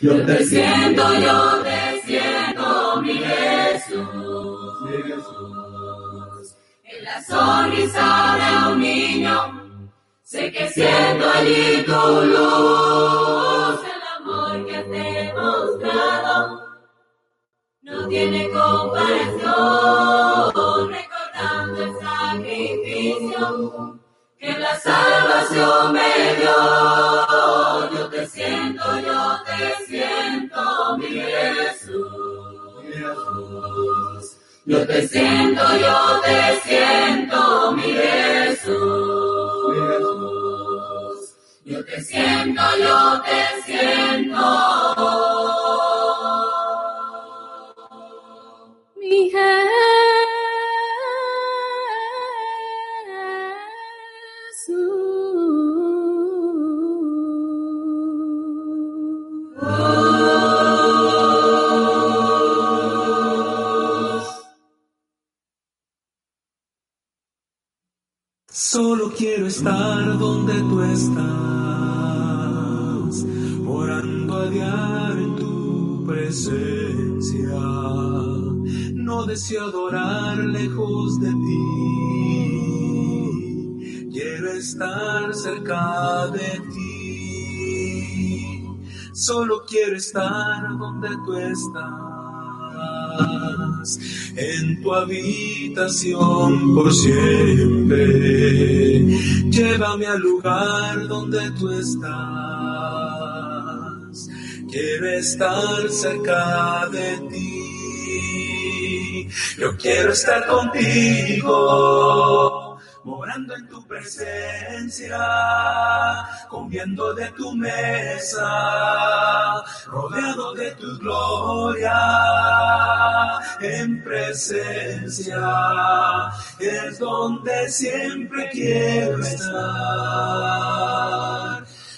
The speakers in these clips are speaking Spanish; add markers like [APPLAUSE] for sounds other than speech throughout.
Yo te siento, yo te siento, mi Jesús. En la sonrisa de un niño, sé que siento allí tu luz, el amor que te he mostrado. No tiene comparación, recordando el sacrificio que la salvación me dio. Yo te siento, yo te siento, mi Jesús. Yo te siento, yo te siento, mi Jesús. Yo te siento, yo te siento. Quiero estar donde tú estás, orando a diario en tu presencia. No deseo adorar lejos de ti, quiero estar cerca de ti. Solo quiero estar donde tú estás en tu habitación por siempre. Llévame al lugar donde tú estás. Quiero estar cerca de ti. Yo quiero estar contigo morando en tu presencia, comiendo de tu mesa, rodeado de tu gloria, en presencia, es donde siempre quiero estar.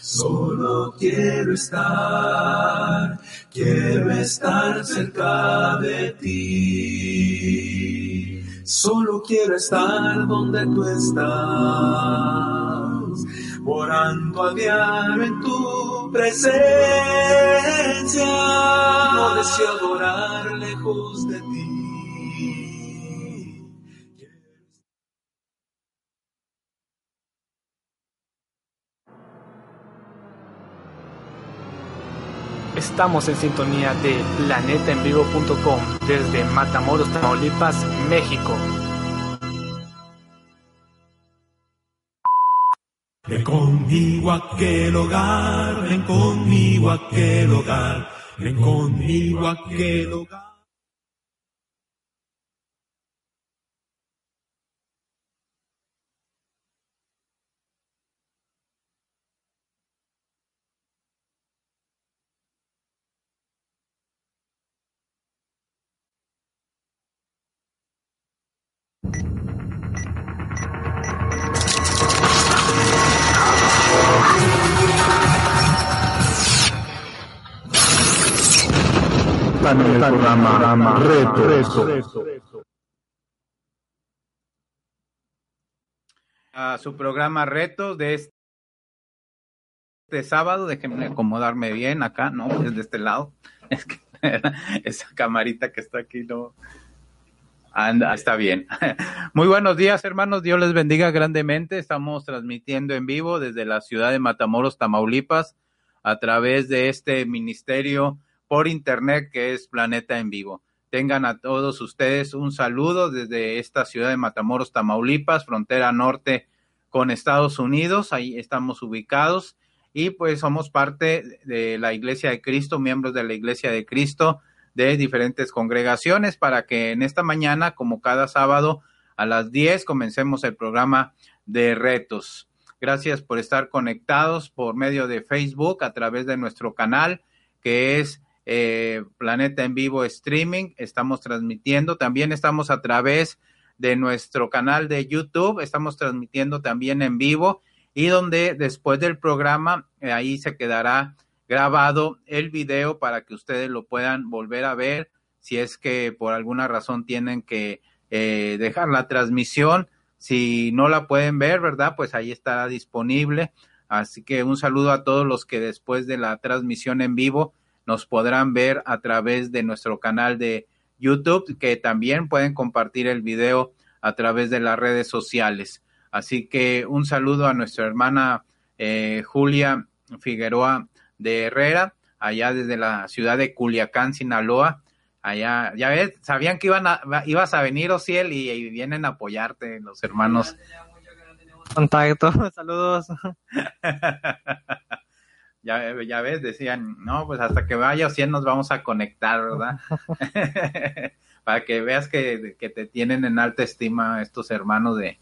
Solo quiero estar, quiero estar cerca de ti. Solo quiero estar donde tú estás, morando a diario en tu presencia. No deseo adorar lejos de ti. Estamos en sintonía de planetaenvivo.com desde Matamoros, Tamaulipas, México. Ven conmigo a aquel hogar, ven conmigo a aquel hogar, ven conmigo a aquel hogar. Reto. A su programa Retos de este, sábado. Déjenme acomodarme bien acá, ¿no? Es de este lado. [LAUGHS] Es que [LAUGHS] esa camarita que está aquí no. Anda, está bien. [LAUGHS] Muy buenos días, hermanos. Dios les bendiga grandemente. Estamos transmitiendo en vivo desde la ciudad de Matamoros, Tamaulipas, a través de este ministerio por internet que es Planeta en Vivo. Tengan a todos ustedes un saludo desde esta ciudad de Matamoros, Tamaulipas, frontera norte con Estados Unidos. Ahí estamos ubicados y pues somos parte de la Iglesia de Cristo, miembros de la Iglesia de Cristo de diferentes congregaciones para que en esta mañana, como cada sábado a las 10, comencemos el programa de retos. Gracias por estar conectados por medio de Facebook a través de nuestro canal que es eh, Planeta en Vivo Streaming. Estamos transmitiendo. También estamos a través de nuestro canal de YouTube. Estamos transmitiendo también en vivo y donde después del programa eh, ahí se quedará grabado el video para que ustedes lo puedan volver a ver si es que por alguna razón tienen que eh, dejar la transmisión. Si no la pueden ver, ¿verdad? Pues ahí estará disponible. Así que un saludo a todos los que después de la transmisión en vivo nos podrán ver a través de nuestro canal de YouTube, que también pueden compartir el video a través de las redes sociales. Así que un saludo a nuestra hermana eh, Julia Figueroa de Herrera, allá desde la ciudad de Culiacán, Sinaloa. Allá, ya ves, sabían que iban a, ibas a venir, Ociel, y, y vienen a apoyarte los hermanos. Contacto, [LAUGHS] saludos. [LAUGHS] ya, ya ves, decían, no, pues hasta que vaya Ociel nos vamos a conectar, ¿verdad? [LAUGHS] Para que veas que, que, te tienen en alta estima estos hermanos de,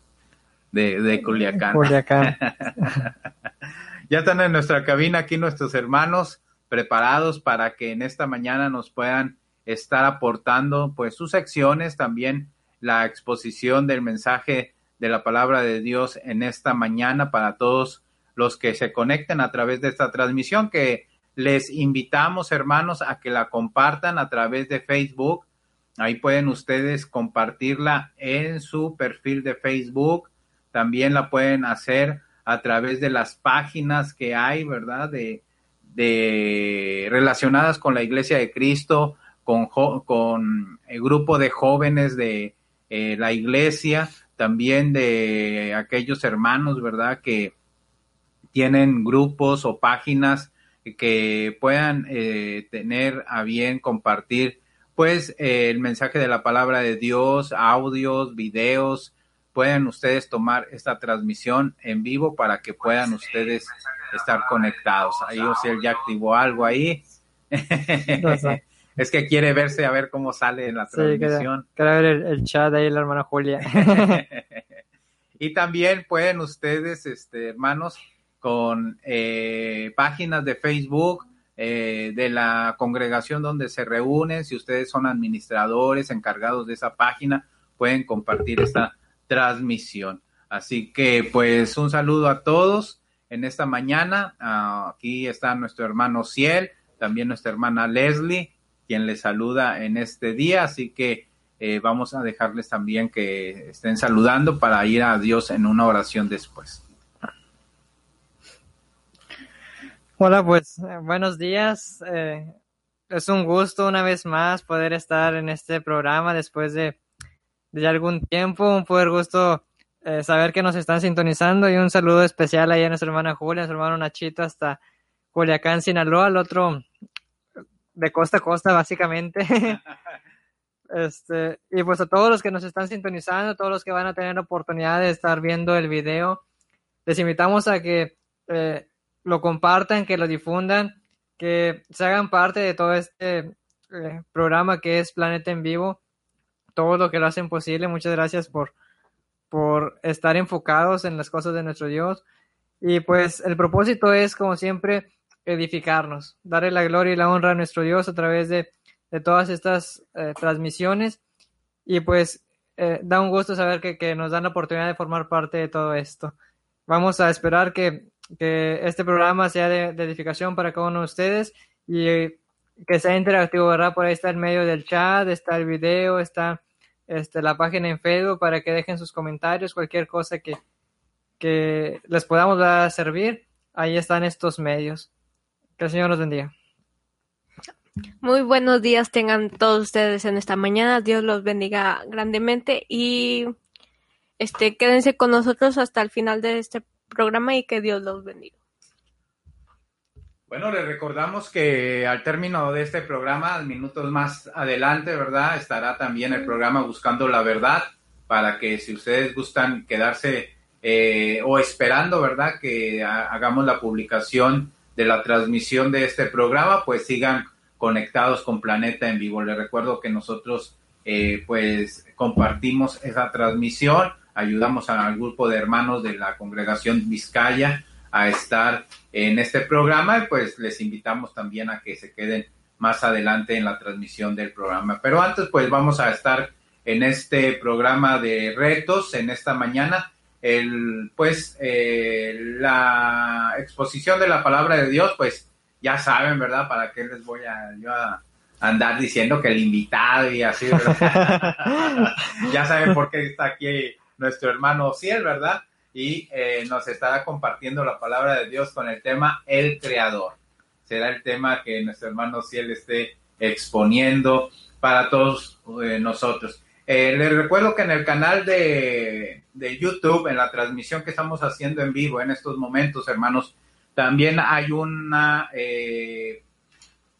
de, de Culiacán. Culiacán. [LAUGHS] ya están en nuestra cabina aquí nuestros hermanos preparados para que en esta mañana nos puedan estar aportando pues sus secciones, también la exposición del mensaje de la palabra de Dios en esta mañana para todos los que se conecten a través de esta transmisión que les invitamos hermanos a que la compartan a través de Facebook. Ahí pueden ustedes compartirla en su perfil de Facebook. También la pueden hacer a través de las páginas que hay, ¿verdad? De, de relacionadas con la Iglesia de Cristo, con, con el grupo de jóvenes de eh, la iglesia, también de aquellos hermanos, ¿verdad? Que tienen grupos o páginas que puedan eh, tener a bien compartir pues eh, el mensaje de la palabra de Dios, audios, videos, pueden ustedes tomar esta transmisión en vivo para que puedan ustedes estar conectados. Ahí o sea, ya activó algo ahí. [LAUGHS] es que quiere verse a ver cómo sale la transmisión. Sí, quiere ver el, el, chat ahí la hermana Julia. [LAUGHS] y también pueden ustedes, este, hermanos, con eh, páginas de Facebook eh, de la congregación donde se reúnen, si ustedes son administradores encargados de esa página, pueden compartir esta transmisión. Así que pues un saludo a todos en esta mañana. Aquí está nuestro hermano Ciel, también nuestra hermana Leslie, quien les saluda en este día. Así que eh, vamos a dejarles también que estén saludando para ir a Dios en una oración después. Hola, pues eh, buenos días. Eh, es un gusto una vez más poder estar en este programa después de, de algún tiempo. Un poder gusto eh, saber que nos están sintonizando y un saludo especial ahí a nuestra hermana Julia, a su hermano Nachito hasta Culiacán, Sinaloa, al otro de costa a costa básicamente. [LAUGHS] este, y pues a todos los que nos están sintonizando, todos los que van a tener oportunidad de estar viendo el video, les invitamos a que eh, lo compartan, que lo difundan, que se hagan parte de todo este eh, programa que es Planeta en Vivo, todo lo que lo hacen posible. Muchas gracias por, por estar enfocados en las cosas de nuestro Dios. Y pues el propósito es, como siempre, edificarnos, darle la gloria y la honra a nuestro Dios a través de, de todas estas eh, transmisiones. Y pues eh, da un gusto saber que, que, nos dan la oportunidad de formar parte de todo esto. Vamos a esperar que que este programa sea de, edificación para cada uno de ustedes y que sea interactivo, ¿verdad? Por ahí está el medio del chat, está el video, está este, la página en Facebook para que dejen sus comentarios, cualquier cosa que, que les podamos dar a servir. Ahí están estos medios. Que el Señor los bendiga. Muy buenos días tengan todos ustedes en esta mañana. Dios los bendiga grandemente y este quédense con nosotros hasta el final de este programa y que Dios los bendiga. Bueno, les recordamos que al término de este programa, minutos más adelante, ¿verdad? Estará también el programa Buscando la Verdad para que si ustedes gustan quedarse eh, o esperando, ¿verdad? Que hagamos la publicación de la transmisión de este programa, pues sigan conectados con Planeta en Vivo. Les recuerdo que nosotros eh, pues compartimos esa transmisión ayudamos al grupo de hermanos de la congregación Vizcaya a estar en este programa y pues les invitamos también a que se queden más adelante en la transmisión del programa. Pero antes pues vamos a estar en este programa de retos en esta mañana. El, pues eh, la exposición de la palabra de Dios pues ya saben, ¿verdad? ¿Para qué les voy a, yo a andar diciendo que el invitado y así, [LAUGHS] [LAUGHS] ya saben por qué está aquí nuestro hermano Ciel, ¿verdad? Y eh, nos estará compartiendo la palabra de Dios con el tema El Creador. será el tema que nuestro hermano Ciel esté exponiendo para todos eh, nosotros. Eh, les recuerdo que en el canal de, de, YouTube, en la transmisión que estamos haciendo en vivo en estos momentos, hermanos, también hay una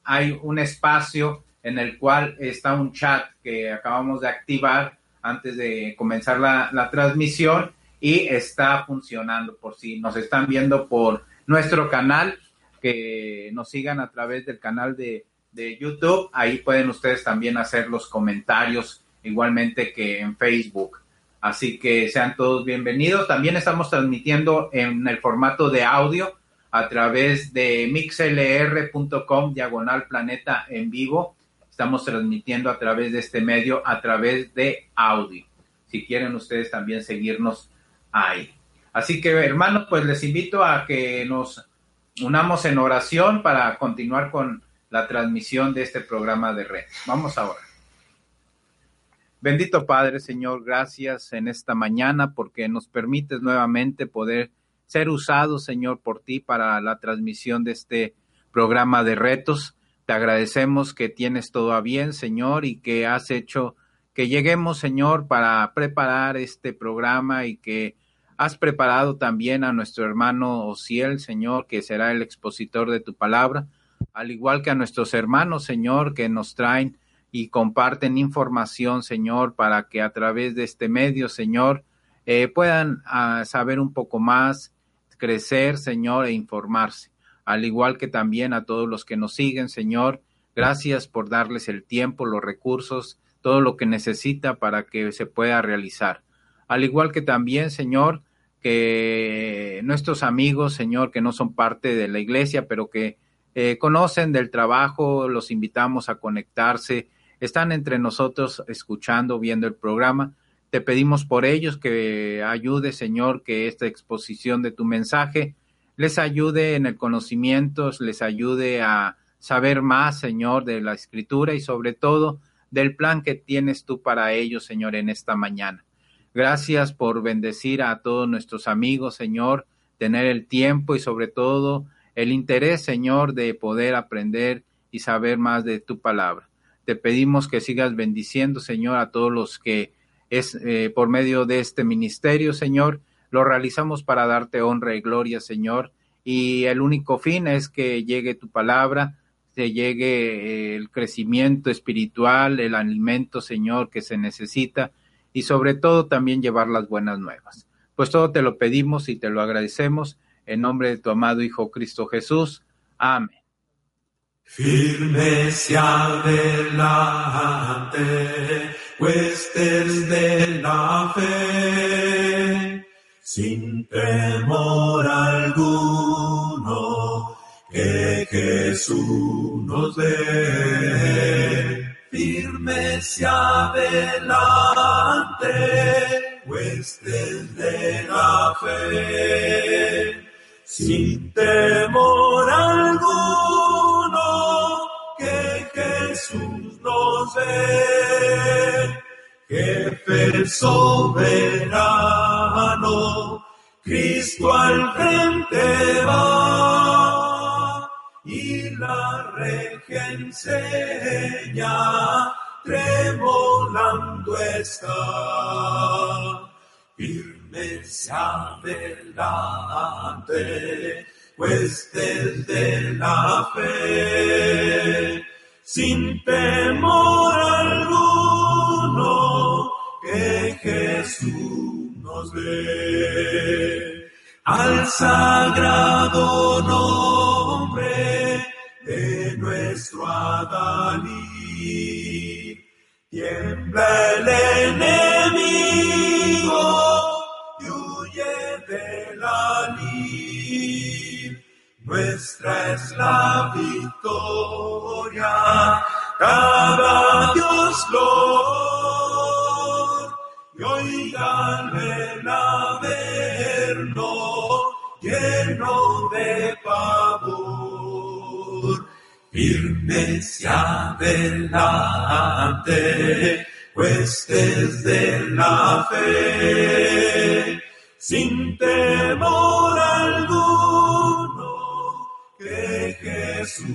hay un espacio en el cual está un chat que acabamos de activar antes de comenzar la, la transmisión y está funcionando por si nos están viendo por nuestro canal, que nos sigan a través del canal de, de YouTube, ahí pueden ustedes también hacer los comentarios igualmente que en Facebook. Así que sean todos bienvenidos. También estamos transmitiendo en el formato de audio a través de mixlr.com diagonal planeta en vivo. Estamos transmitiendo a través de este medio, a través de audio. Si quieren ustedes también seguirnos ahí. Así que hermanos, pues les invito a que nos unamos en oración para continuar con la transmisión de este programa de red. Vamos ahora. Bendito Padre, Señor, gracias en esta mañana porque nos permites nuevamente poder ser usados, Señor, por ti para la transmisión de este programa de retos. Te agradecemos que tienes todo a bien, Señor, y que has hecho que lleguemos, Señor, para preparar este programa y que has preparado también a nuestro hermano Ociel, Señor, que será el expositor de tu palabra, al igual que a nuestros hermanos, Señor, que nos traen y comparten información, Señor, para que a través de este medio, Señor, eh, puedan uh, saber un poco más, crecer, Señor, e informarse. Al igual que también a todos los que nos siguen, Señor, gracias por darles el tiempo, los recursos, todo lo que necesita para que se pueda realizar. Al igual que también, Señor, que nuestros amigos, Señor, que no son parte de la iglesia, pero que eh, conocen del trabajo, los invitamos a conectarse, están entre nosotros escuchando, viendo el programa. Te pedimos por ellos que ayude, Señor, que esta exposición de tu mensaje les ayude en el conocimiento, les ayude a saber más, Señor, de la escritura y sobre todo del plan que tienes tú para ellos, Señor, en esta mañana. Gracias por bendecir a todos nuestros amigos, Señor, tener el tiempo y sobre todo el interés, Señor, de poder aprender y saber más de tu palabra. Te pedimos que sigas bendiciendo, Señor, a todos los que es eh, por medio de este ministerio, Señor. Lo realizamos para darte honra y gloria, Señor. Y el único fin es que llegue tu palabra, que llegue eh, el crecimiento espiritual, el alimento, Señor, que se necesita y sobre todo también llevar las buenas nuevas. Pues todo te lo pedimos y te lo agradecemos en nombre de tu amado Hijo Cristo Jesús. Amén. Firme se adelante, huestes de la fe, sin temor alguno, que Jesús nos dé. Firme se adelante, huestes de la fe, sin temor alguno, que Jesús nos ve, jefe soberano, Cristo al frente va y la regia enseña, tremolando está. Firme se adelante, pues desde la fe, sin temor alguno, Jesús nos ve. Al sagrado nombre de nuestro Adalí. Tiembla el enemigo y huye de la lid. Nuestra es la victoria, cada Dios glor, y oiganle el averno lleno de pavor firme se adelante, huestes de la fe, sin temor alguno, que Jesús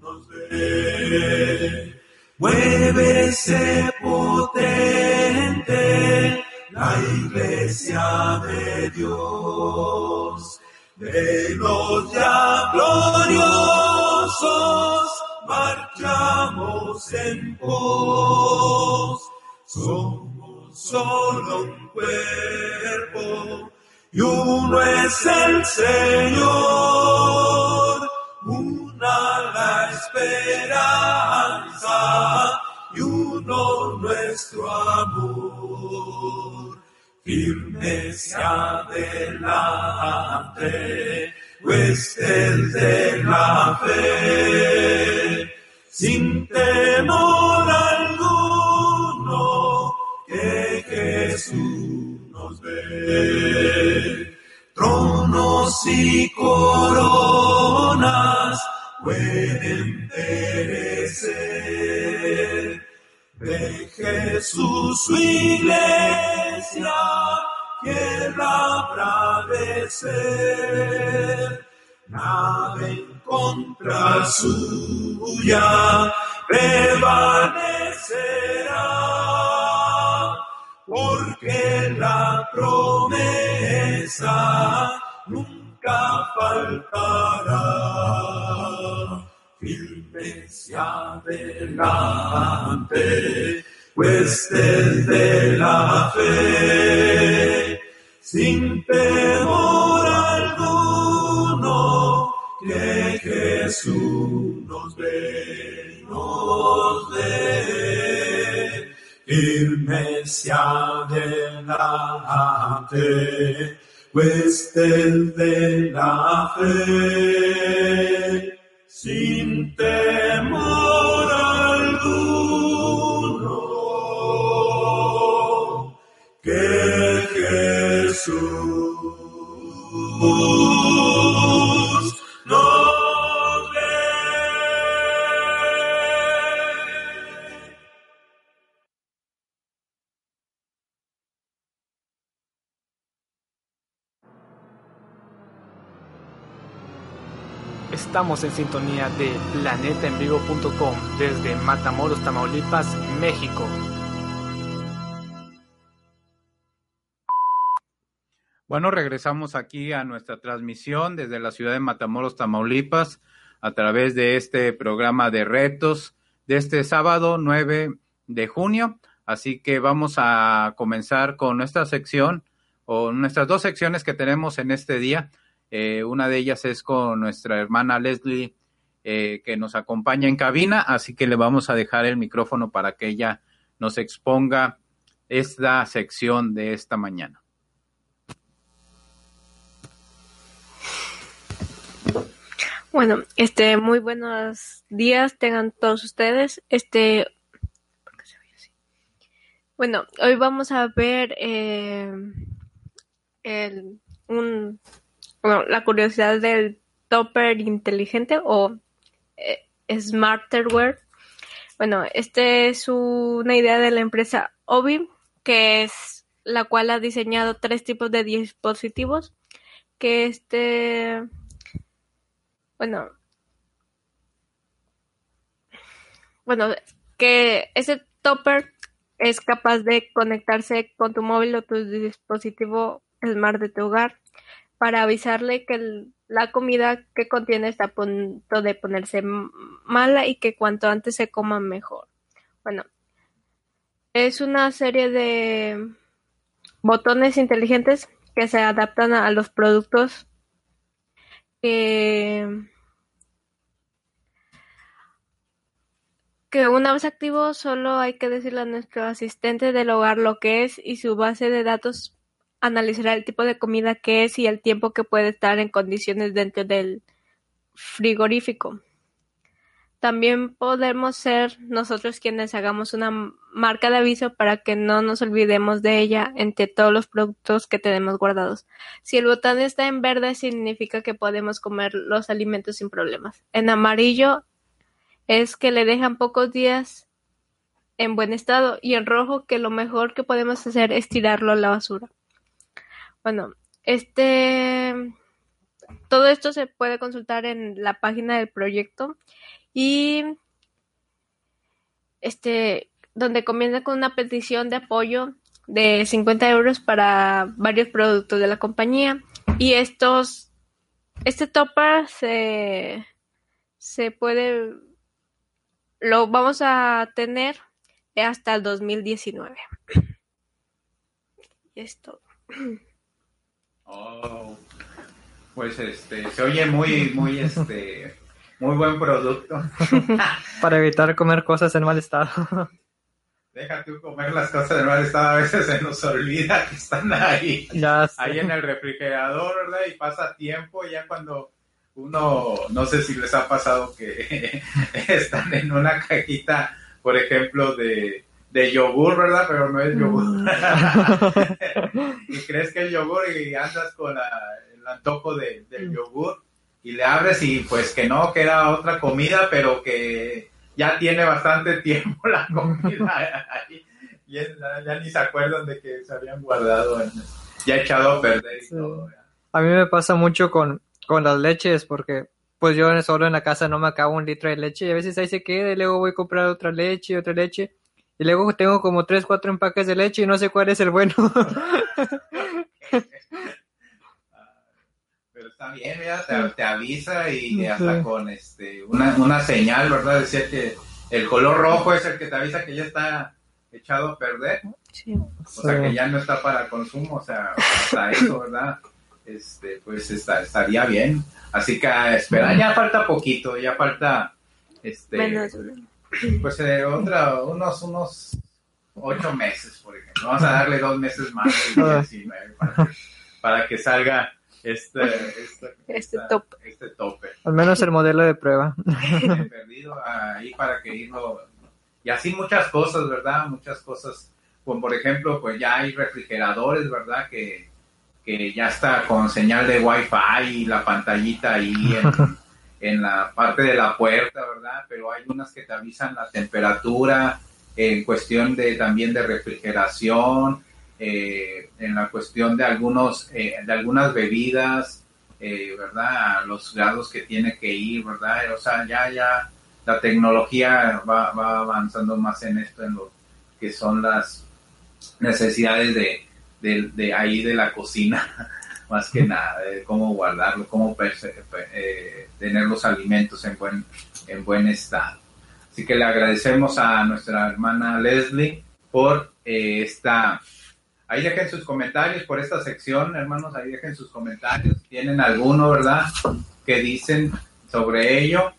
nos ve. Muévese potente la iglesia de Dios. De los ya gloriosos marchamos en pos. Somos solo un cuerpo y uno es el Señor. Una la esperanza y uno nuestro amor. Firme se adelante, huestes de la fe, sin temor alguno, que Jesús nos ve. Tronos y coronas pueden De Jesús su iglesia, tierra habrá de ser. Nada en contra suya prevalecerá, porque la promesa nunca faltará. Se adelante, pues desde la fe, sin temor alguno, que Jesús nos ve, nos ve. Firme se adelante, pues desde la fe, sin temor alguno, que Jesús Estamos en sintonía de planetaenvivo.com desde Matamoros, Tamaulipas, México. Bueno, regresamos aquí a nuestra transmisión desde la ciudad de Matamoros, Tamaulipas, a través de este programa de retos de este sábado 9 de junio. Así que vamos a comenzar con nuestra sección o nuestras dos secciones que tenemos en este día. Eh, una de ellas es con nuestra hermana Leslie, eh, que nos acompaña en cabina, así que le vamos a dejar el micrófono para que ella nos exponga esta sección de esta mañana. Bueno, este, muy buenos días tengan todos ustedes. Este. Bueno, hoy vamos a ver eh, el, un, bueno, la curiosidad del topper inteligente o eh, smarterware. Bueno, este es una idea de la empresa Obi, que es la cual ha diseñado tres tipos de dispositivos. Que este bueno, bueno, que ese topper es capaz de conectarse con tu móvil o tu dispositivo smart de tu hogar para avisarle que la comida que contiene está a punto de ponerse mala y que cuanto antes se coma mejor. Bueno, es una serie de botones inteligentes que se adaptan a los productos que que una vez activo solo hay que decirle a nuestro asistente del hogar lo que es y su base de datos analizará el tipo de comida que es y el tiempo que puede estar en condiciones dentro del frigorífico. También podemos ser nosotros quienes hagamos una marca de aviso para que no nos olvidemos de ella entre todos los productos que tenemos guardados. Si el botón está en verde significa que podemos comer los alimentos sin problemas. En amarillo es que le dejan pocos días en buen estado y en rojo que lo mejor que podemos hacer es tirarlo a la basura. Bueno, este todo esto se puede consultar en la página del proyecto y este donde comienza con una petición de apoyo de 50 euros para varios productos de la compañía y estos este topper se se puede lo vamos a tener hasta el 2019 [CLEARS THROAT] y es todo. [CLEARS THROAT] Oh, pues este, se oye muy, muy, este, muy buen producto. [LAUGHS] Para evitar comer cosas en mal estado. Deja tú comer las cosas en mal estado, a veces se nos olvida que están ahí, Ya ahí en el refrigerador, ¿verdad? Y pasa tiempo, ya cuando uno, no sé si les ha pasado que [LAUGHS] están en una cajita, por ejemplo, de, de yogur, ¿verdad? Pero no es yogur. [LAUGHS] y crees que es yogur y andas con la- el antojo de- del yogur y le abres y pues que no, que era otra comida, pero que ya tiene bastante [LAUGHS] tiempo la comida ahí. Y es- ya ni se acuerdan de que se habían guardado, en- ya echado a perder y Sí. todo. ¿verdad? A mí me pasa mucho con, con las leches porque pues yo solo en la casa no me acabo un litro de leche y a veces ahí se queda y luego voy a comprar otra leche y otra leche y luego tengo como tres, cuatro empaques de leche y no sé cuál es el bueno. [LAUGHS] Pero está bien, mira, te, te avisa y Sí. hasta con este una, una señal, ¿verdad? Decía que el color rojo es el que te avisa que ya está echado a perder, Sí. o sea, que ya no está para consumo, o sea, hasta eso, ¿verdad? Este, pues está, estaría bien. Así que a esperar, ya falta poquito, ya falta, este, Menos. [CLEARS THROAT] pues eh, otra, unos, unos ocho meses, por ejemplo. Vamos a darle dos meses más [LAUGHS] del 19 para que, para que salga este, este, Este esta- tope. este tope. Al menos el modelo de prueba. [LAUGHS] He perdido ahí para que irlo. Y así muchas cosas, ¿verdad? Muchas cosas. Como por ejemplo, pues ya hay refrigeradores, ¿verdad? Que, que ya está con señal de Wi-Fi y la pantallita ahí en, en la parte de la puerta, ¿verdad? Pero hay unas que te avisan la temperatura, en cuestión de también de refrigeración, eh, en la cuestión de algunos, eh, de algunas bebidas, eh, ¿verdad? Los grados que tiene que ir, ¿verdad? O sea, ya, ya la tecnología va, va avanzando más en esto, en lo que son las necesidades de, de, de ahí de la cocina, [LAUGHS] más que nada, cómo guardarlo, cómo eh, tener los alimentos en buen, en buen estado. Así que le agradecemos a nuestra hermana Leslie por eh, esta... Ahí dejen sus comentarios por esta sección, hermanos, ahí dejen sus comentarios. ¿Tienen alguno, verdad? que dicen sobre ello?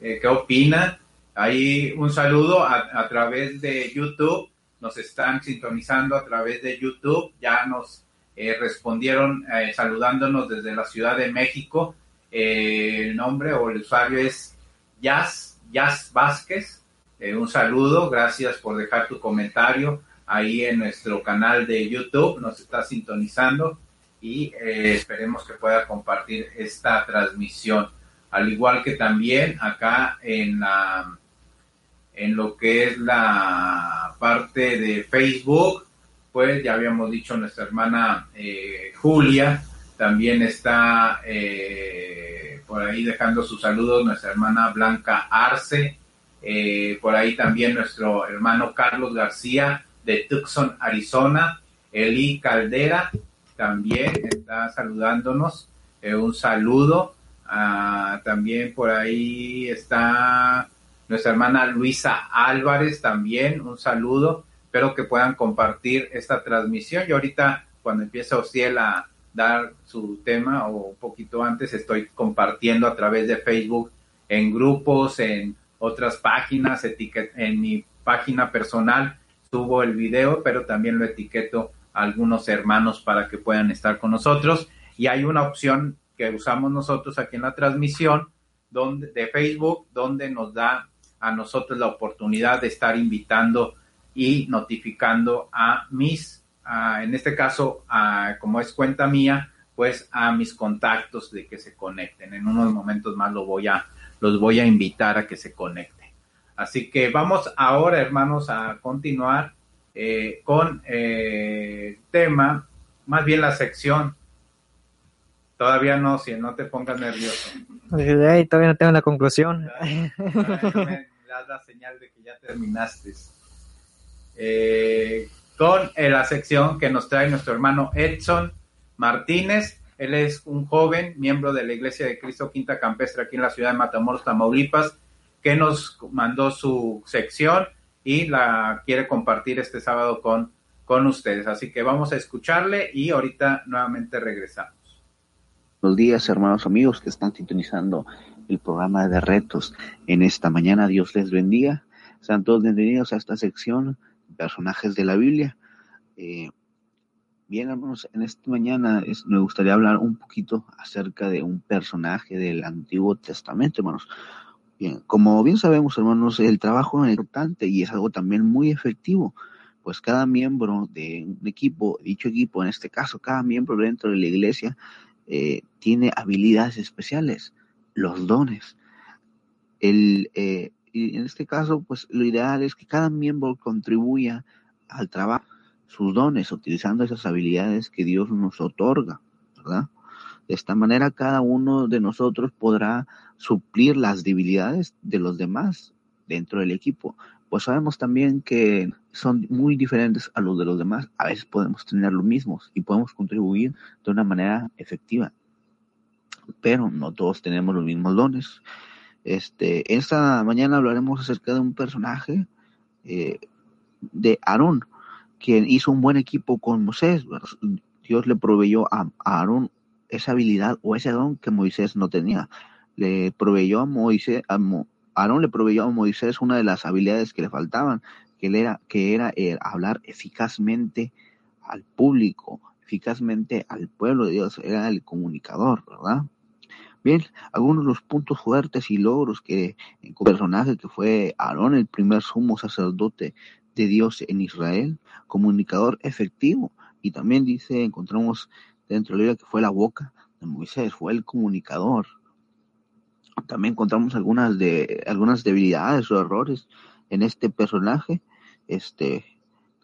Eh, ¿Qué opinan? Ahí un saludo a, a través de YouTube. Nos están sintonizando a través de YouTube. Ya nos eh, respondieron eh, saludándonos desde la Ciudad de México. Eh, el nombre o el usuario es Jazz, Jazz Vázquez. Un saludo, gracias por dejar tu comentario ahí en nuestro canal de YouTube. Nos está sintonizando y esperemos que pueda compartir esta transmisión. Al igual que también acá en la en lo que es la parte de Facebook, pues ya habíamos dicho nuestra hermana eh, Julia, también está eh, por ahí dejando sus saludos nuestra hermana Blanca Arce, eh, por ahí también nuestro hermano Carlos García de Tucson, Arizona, Eli Caldera también está saludándonos, un saludo, Ah, también por ahí está nuestra hermana Luisa Álvarez también, un saludo. Espero que puedan compartir esta transmisión. Yo ahorita, cuando empiece Ociel a dar su tema o un poquito antes, estoy compartiendo a través de Facebook en grupos, en otras páginas, en mi página personal subo el video, pero también lo etiqueto a algunos hermanos para que puedan estar con nosotros. Y hay una opción que usamos nosotros aquí en la transmisión donde, de Facebook, donde nos da a nosotros la oportunidad de estar invitando y notificando a mis, a, en este caso, a, como es cuenta mía, pues a mis contactos de que se conecten. En unos momentos más lo voy a, los voy a invitar a que se conecten. Así que vamos ahora, hermanos, a continuar eh, con eh, tema, más bien la sección Todavía no, si no te pongas nervioso. Ay, todavía no tengo la conclusión. Me das la señal de que ya terminaste. Eh, con eh, la sección que nos trae nuestro hermano Edson Martínez. Él es un joven miembro de la Iglesia de Cristo Quinta Campestre aquí en la ciudad de Matamoros, Tamaulipas, que nos mandó su sección y la quiere compartir este sábado con, con ustedes. Así que vamos a escucharle y ahorita nuevamente regresamos. Buenos días, hermanos amigos que están sintonizando el programa de retos. En esta mañana, Dios les bendiga. Sean todos bienvenidos a esta sección, personajes de la Biblia. Eh, bien, hermanos, en esta mañana me gustaría hablar un poquito acerca de un personaje del Antiguo Testamento, hermanos. Bien, como bien sabemos, hermanos, el trabajo es importante y es algo también muy efectivo, pues cada miembro de un equipo, dicho equipo, en este caso, cada miembro dentro de la iglesia, eh, tiene habilidades especiales, los dones. El, eh, y en este caso, pues lo ideal es que cada miembro contribuya al trabajo, sus dones, utilizando esas habilidades que Dios nos otorga, ¿verdad? De esta manera cada uno de nosotros podrá suplir las debilidades de los demás dentro del equipo. Pues sabemos también que son muy diferentes a los de los demás. A veces podemos tener los mismos y podemos contribuir de una manera efectiva. Pero no todos tenemos los mismos dones. Este, esta mañana hablaremos acerca de un personaje eh, de Aarón, quien hizo un buen equipo con Moisés. Dios le proveyó a, Aarón esa habilidad o ese don que Moisés no tenía. Le proveyó a Moisés, a Aarón le proveyó a Moisés una de las habilidades que le faltaban, que era, que era el hablar eficazmente al público, eficazmente al pueblo de Dios, era el comunicador, ¿verdad? Bien, algunos de los puntos fuertes y logros que en personaje que fue Aarón, el primer sumo sacerdote de Dios en Israel, comunicador efectivo, y también dice, encontramos dentro de la que fue la boca de Moisés, fue el comunicador. También encontramos algunas de algunas debilidades o errores en este personaje. Este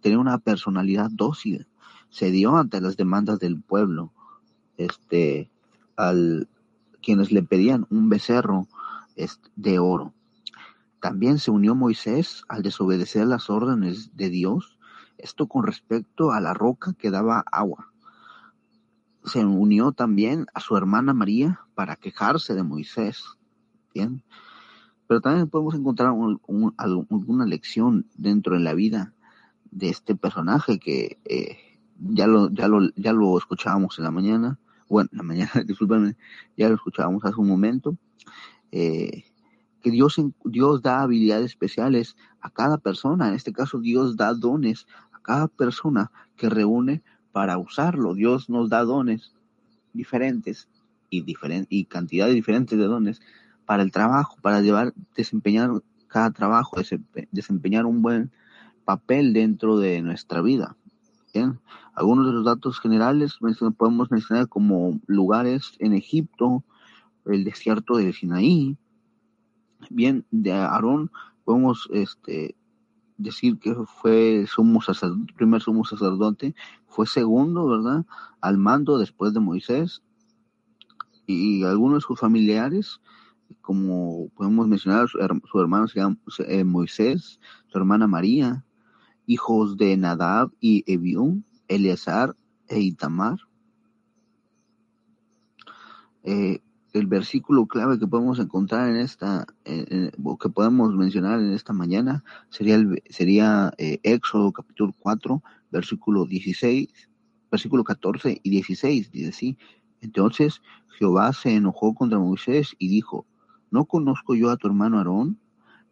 tenía una personalidad dócil, se dio ante las demandas del pueblo. Este al quienes le pedían un becerro de oro. También se unió Moisés al desobedecer las órdenes de Dios, esto con respecto a la roca que daba agua se unió también a su hermana María para quejarse de Moisés. Bien. Pero también podemos encontrar un, un, alguna lección dentro de la vida de este personaje que eh, ya, lo, ya, lo, ya lo escuchábamos en la mañana. Bueno, en la mañana, [LAUGHS] discúlpenme, ya lo escuchábamos hace un momento. Eh, que Dios, Dios da habilidades especiales a cada persona. En este caso, Dios da dones a cada persona que reúne para usarlo. Dios nos da dones diferentes y, diferen y cantidades diferentes de dones para el trabajo, para llevar, desempeñar cada trabajo, desempeñar un buen papel dentro de nuestra vida. ¿Bien? Algunos de los datos generales podemos mencionar como lugares en Egipto, el desierto de Sinaí. Bien, de Aarón podemos este, decir que fue sumo sacerdote, primer sumo sacerdote, fue segundo, ¿verdad? Al mando después de Moisés. Y algunos de sus familiares, como podemos mencionar, su, hermano se llama eh, Moisés, su hermana María, hijos de Nadab y Ebiú, Eleazar e Itamar. Eh, el versículo clave que podemos encontrar en esta, eh, o que podemos mencionar en esta mañana, sería, el, sería eh, Éxodo capítulo 4, versículo 16, versículo 14 y 16, dice así. Entonces Jehová se enojó contra Moisés y dijo, ¿no conozco yo a tu hermano Aarón,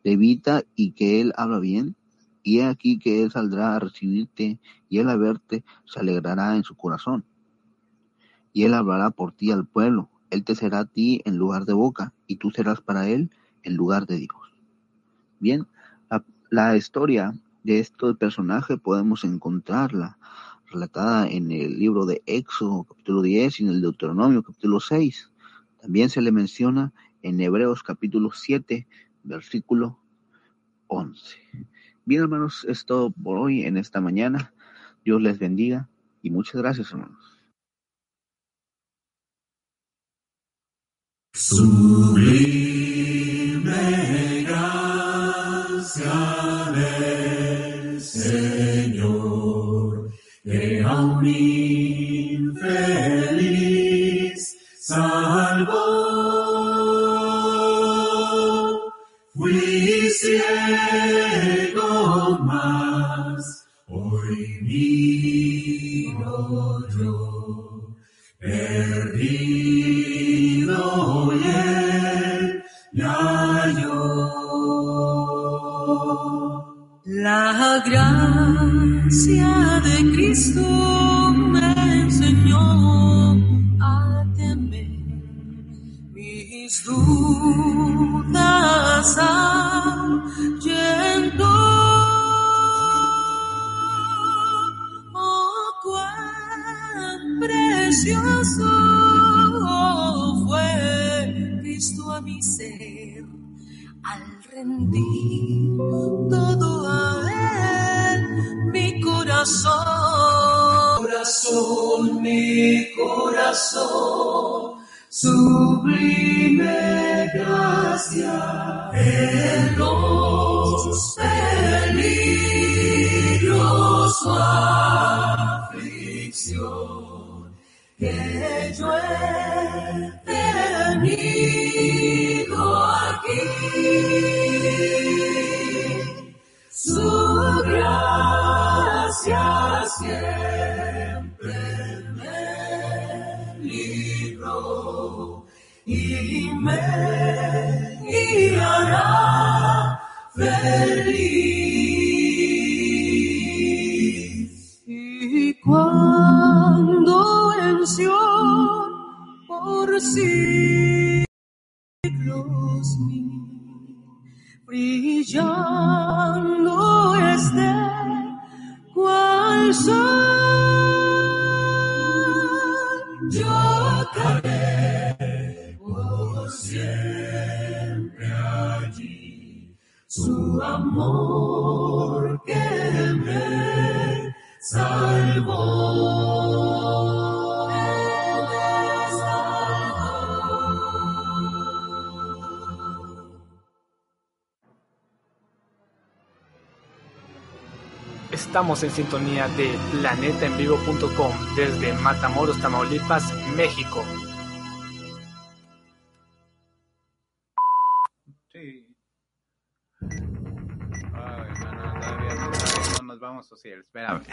levita, y que él habla bien? Y he aquí que él saldrá a recibirte, y él a verte se alegrará en su corazón. Y él hablará por ti al pueblo, él te será a ti en lugar de boca, y tú serás para él en lugar de Dios. Bien, la, historia de este personaje podemos encontrarla relatada en el libro de Éxodo capítulo 10 y en el Deuteronomio capítulo 6. También se le menciona en Hebreos capítulo 7, versículo 11. Bien, hermanos, es todo por hoy en esta mañana. Dios les bendiga y muchas gracias, hermanos. Sublime gracia Señor, que amor que. Estamos en sintonía de planetaenvivo.com desde Matamoros, Tamaulipas, México. Vamos, espérame. [LAUGHS]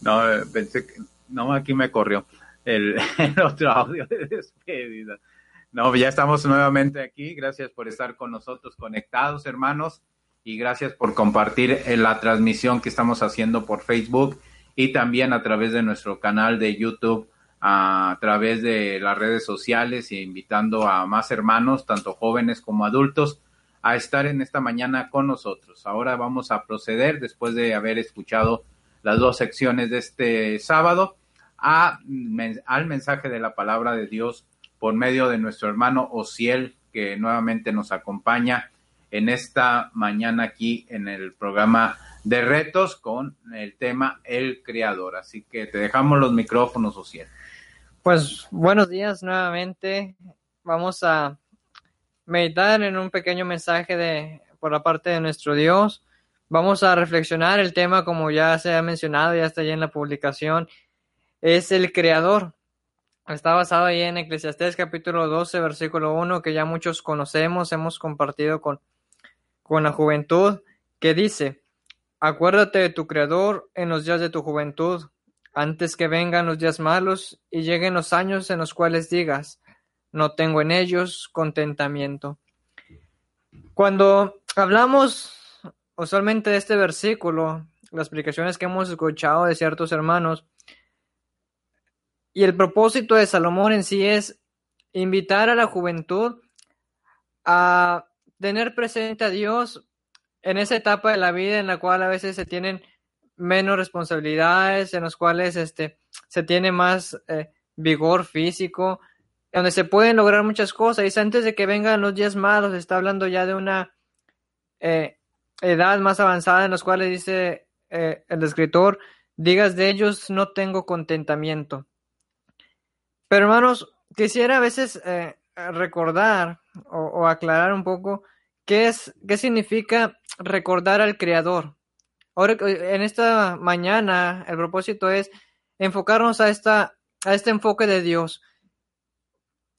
No, eh, pensé que... No, aquí me corrió el, [LAUGHS] el otro audio de despedida. No, ya estamos nuevamente aquí. Gracias por estar con nosotros conectados, hermanos. Y gracias por compartir en la transmisión que estamos haciendo por Facebook y también a través de nuestro canal de YouTube, a través de las redes sociales e invitando a más hermanos, tanto jóvenes como adultos, a estar en esta mañana con nosotros. Ahora vamos a proceder, después de haber escuchado las dos secciones de este sábado, a, al mensaje de la palabra de Dios por medio de nuestro hermano Ociel, que nuevamente nos acompaña en esta mañana aquí en el programa de retos con el tema El Creador. Así que te dejamos los micrófonos, Ociel. Pues buenos días nuevamente. Vamos a meditar en un pequeño mensaje de por la parte de nuestro Dios. Vamos a reflexionar el tema como ya se ha mencionado, ya está ahí en la publicación, es el creador. Está basado ahí en Eclesiastés capítulo 12, versículo 1, que ya muchos conocemos, hemos compartido con, con la juventud, que dice, acuérdate de tu creador en los días de tu juventud, antes que vengan los días malos y lleguen los años en los cuales digas, no tengo en ellos contentamiento. Cuando hablamos usualmente de este versículo, las explicaciones que hemos escuchado de ciertos hermanos, y el propósito de Salomón en sí es invitar a la juventud a tener presente a Dios en esa etapa de la vida en la cual a veces se tienen menos responsabilidades, en los cuales este, se tiene más eh, vigor físico, donde se pueden lograr muchas cosas. Y antes de que vengan los días malos, está hablando ya de una eh, edad más avanzada en los cuales dice eh, el escritor, digas de ellos no tengo contentamiento. Pero hermanos, quisiera a veces eh, recordar o, o aclarar un poco qué es, qué significa recordar al Creador. Ahora, en esta mañana, el propósito es enfocarnos a esta, a este enfoque de Dios.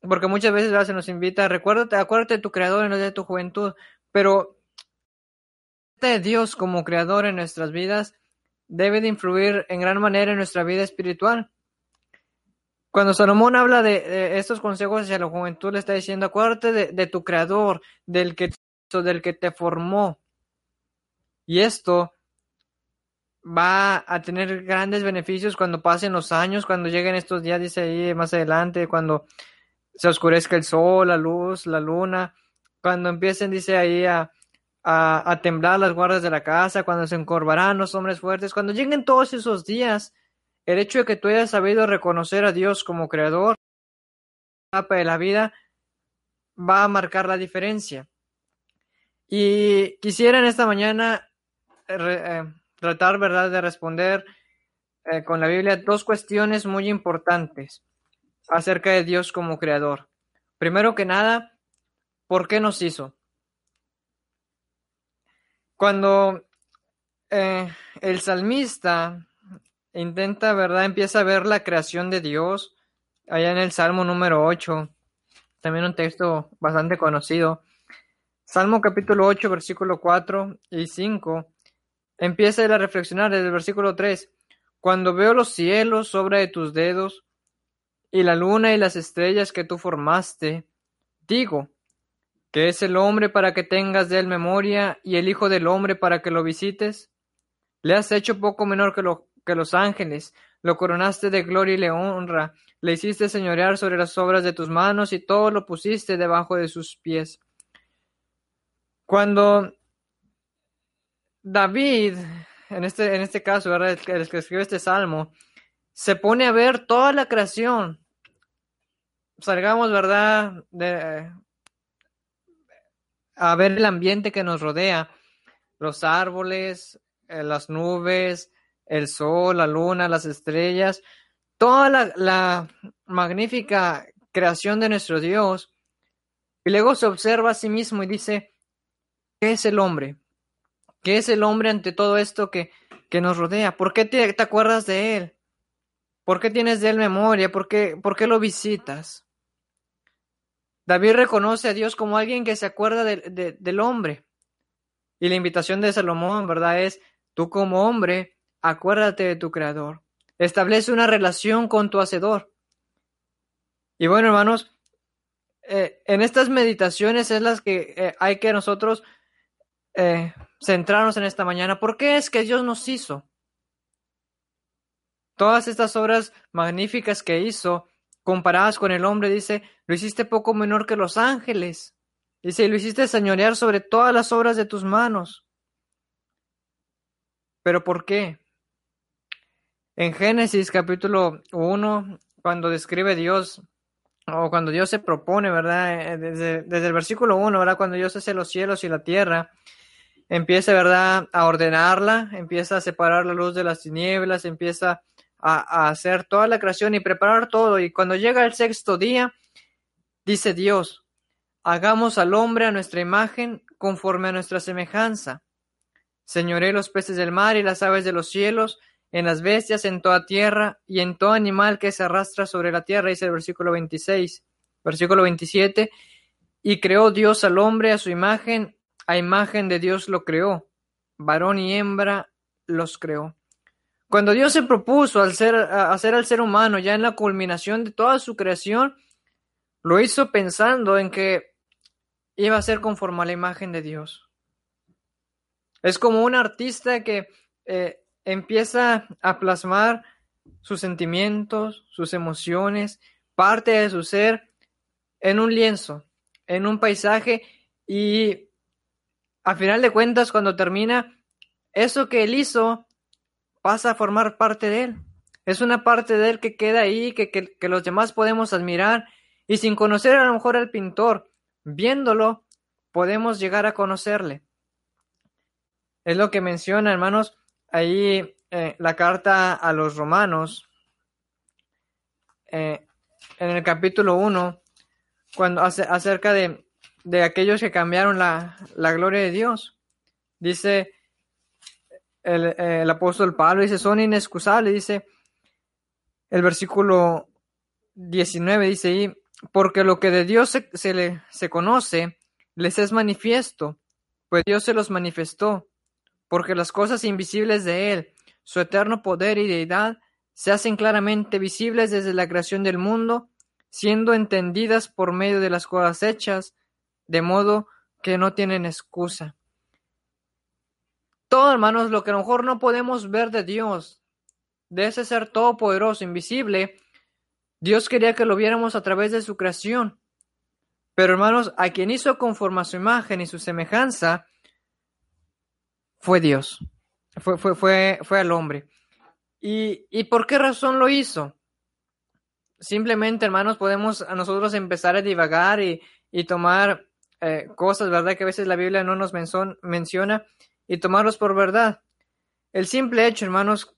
Porque muchas veces ¿verdad? se nos invita, recuérdate, acuérdate de tu creador en los de tu juventud, pero de Dios como creador en nuestras vidas debe de influir en gran manera en nuestra vida espiritual. Cuando Salomón habla de, de estos consejos hacia la juventud, le está diciendo, acuérdate de, de tu creador, del que, del que te formó. Y esto va a tener grandes beneficios cuando pasen los años, cuando lleguen estos días, dice ahí más adelante, cuando se oscurezca el sol, la luz, la luna, cuando empiecen, dice ahí, a, a, a, temblar las guardas de la casa, cuando se encorvarán los hombres fuertes, cuando lleguen todos esos días, el hecho de que tú hayas sabido reconocer a Dios como creador de la vida va a marcar la diferencia. Y quisiera en esta mañana eh, tratar, ¿verdad?, de responder eh, con la Biblia dos cuestiones muy importantes acerca de Dios como creador. Primero que nada, ¿por qué nos hizo? Cuando eh, el salmista intenta, ¿verdad? Empieza a ver la creación de Dios, allá en el Salmo número 8, también un texto bastante conocido. Salmo capítulo 8, versículo 4 y 5, empieza a reflexionar desde el versículo 3. Cuando veo los cielos sobre tus dedos, y la luna y las estrellas que tú formaste, digo, que es el hombre para que tengas de él memoria y el Hijo del hombre para que lo visites? Le has hecho poco menor que, lo, que los ángeles, lo coronaste de gloria y le honra, le hiciste señorear sobre las obras de tus manos y todo lo pusiste debajo de sus pies. Cuando David, en este, en este caso, el que escribe este salmo, se pone a ver toda la creación. Salgamos, ¿verdad? De, a ver el ambiente que nos rodea, los árboles, eh, las nubes, el sol, la luna, las estrellas, toda la, magnífica creación de nuestro Dios. Y luego se observa a sí mismo y dice, ¿qué es el hombre? ¿Qué es el hombre ante todo esto que, que nos rodea? ¿Por qué te, acuerdas de él? ¿Por qué tienes de él memoria? ¿Por qué, ¿Por qué lo visitas? David reconoce a Dios como alguien que se acuerda de, de, del hombre. Y la invitación de Salomón, ¿verdad? Es, tú como hombre, acuérdate de tu creador. Establece una relación con tu hacedor. Y bueno, hermanos, eh, en estas meditaciones es las que eh, hay que nosotros eh, centrarnos en esta mañana. ¿Por qué es que Dios nos hizo? Todas estas obras magníficas que hizo, comparadas con el hombre, dice, lo hiciste poco menor que los ángeles. Dice, lo hiciste señorear sobre todas las obras de tus manos. ¿Pero por qué? En Génesis capítulo 1, cuando describe Dios, o cuando Dios se propone, ¿verdad? Desde, desde el versículo 1, ¿verdad? Cuando Dios hace los cielos y la tierra, empieza, ¿verdad?, a ordenarla, empieza a separar la luz de las tinieblas, empieza a, hacer toda la creación y preparar todo. Y cuando llega el sexto día, dice Dios, hagamos al hombre a nuestra imagen conforme a nuestra semejanza. Señoré los peces del mar y las aves de los cielos, en las bestias, en toda tierra y en todo animal que se arrastra sobre la tierra, dice el versículo 26. Versículo 27. Y creó Dios al hombre a su imagen, a imagen de Dios lo creó, varón y hembra los creó. Cuando Dios se propuso ser, hacer al ser humano ya en la culminación de toda su creación, lo hizo pensando en que iba a ser conforme a la imagen de Dios. Es como un artista que eh, empieza a plasmar sus sentimientos, sus emociones, parte de su ser en un lienzo, en un paisaje y a final de cuentas, cuando termina, eso que él hizo pasa a formar parte de él. Es una parte de él que queda ahí, que, que, los demás podemos admirar. Y sin conocer a lo mejor al pintor, viéndolo, podemos llegar a conocerle. Es lo que menciona, hermanos, ahí eh, la carta a los romanos. Eh, en el capítulo 1, cuando hace, acerca de, de aquellos que cambiaron la, la gloria de Dios. Dice el, el apóstol Pablo, dice, son inexcusables, dice el versículo 19, dice, y porque lo que de Dios se, se, le, se conoce, les es manifiesto, pues Dios se los manifestó, porque las cosas invisibles de Él, su eterno poder y deidad, se hacen claramente visibles desde la creación del mundo, siendo entendidas por medio de las cosas hechas, de modo que no tienen excusa. Todo, hermanos, lo que a lo mejor no podemos ver de Dios, de ese ser todopoderoso, invisible, Dios quería que lo viéramos a través de su creación. Pero hermanos, a quien hizo conforme a su imagen y su semejanza fue Dios. Fue, fue, fue, fue al hombre. ¿Y, ¿Y por qué razón lo hizo? Simplemente, hermanos, podemos a nosotros empezar a divagar y, y tomar eh, cosas, ¿verdad? Que a veces la Biblia no nos menciona y tomarlos por verdad. El simple hecho, hermanos,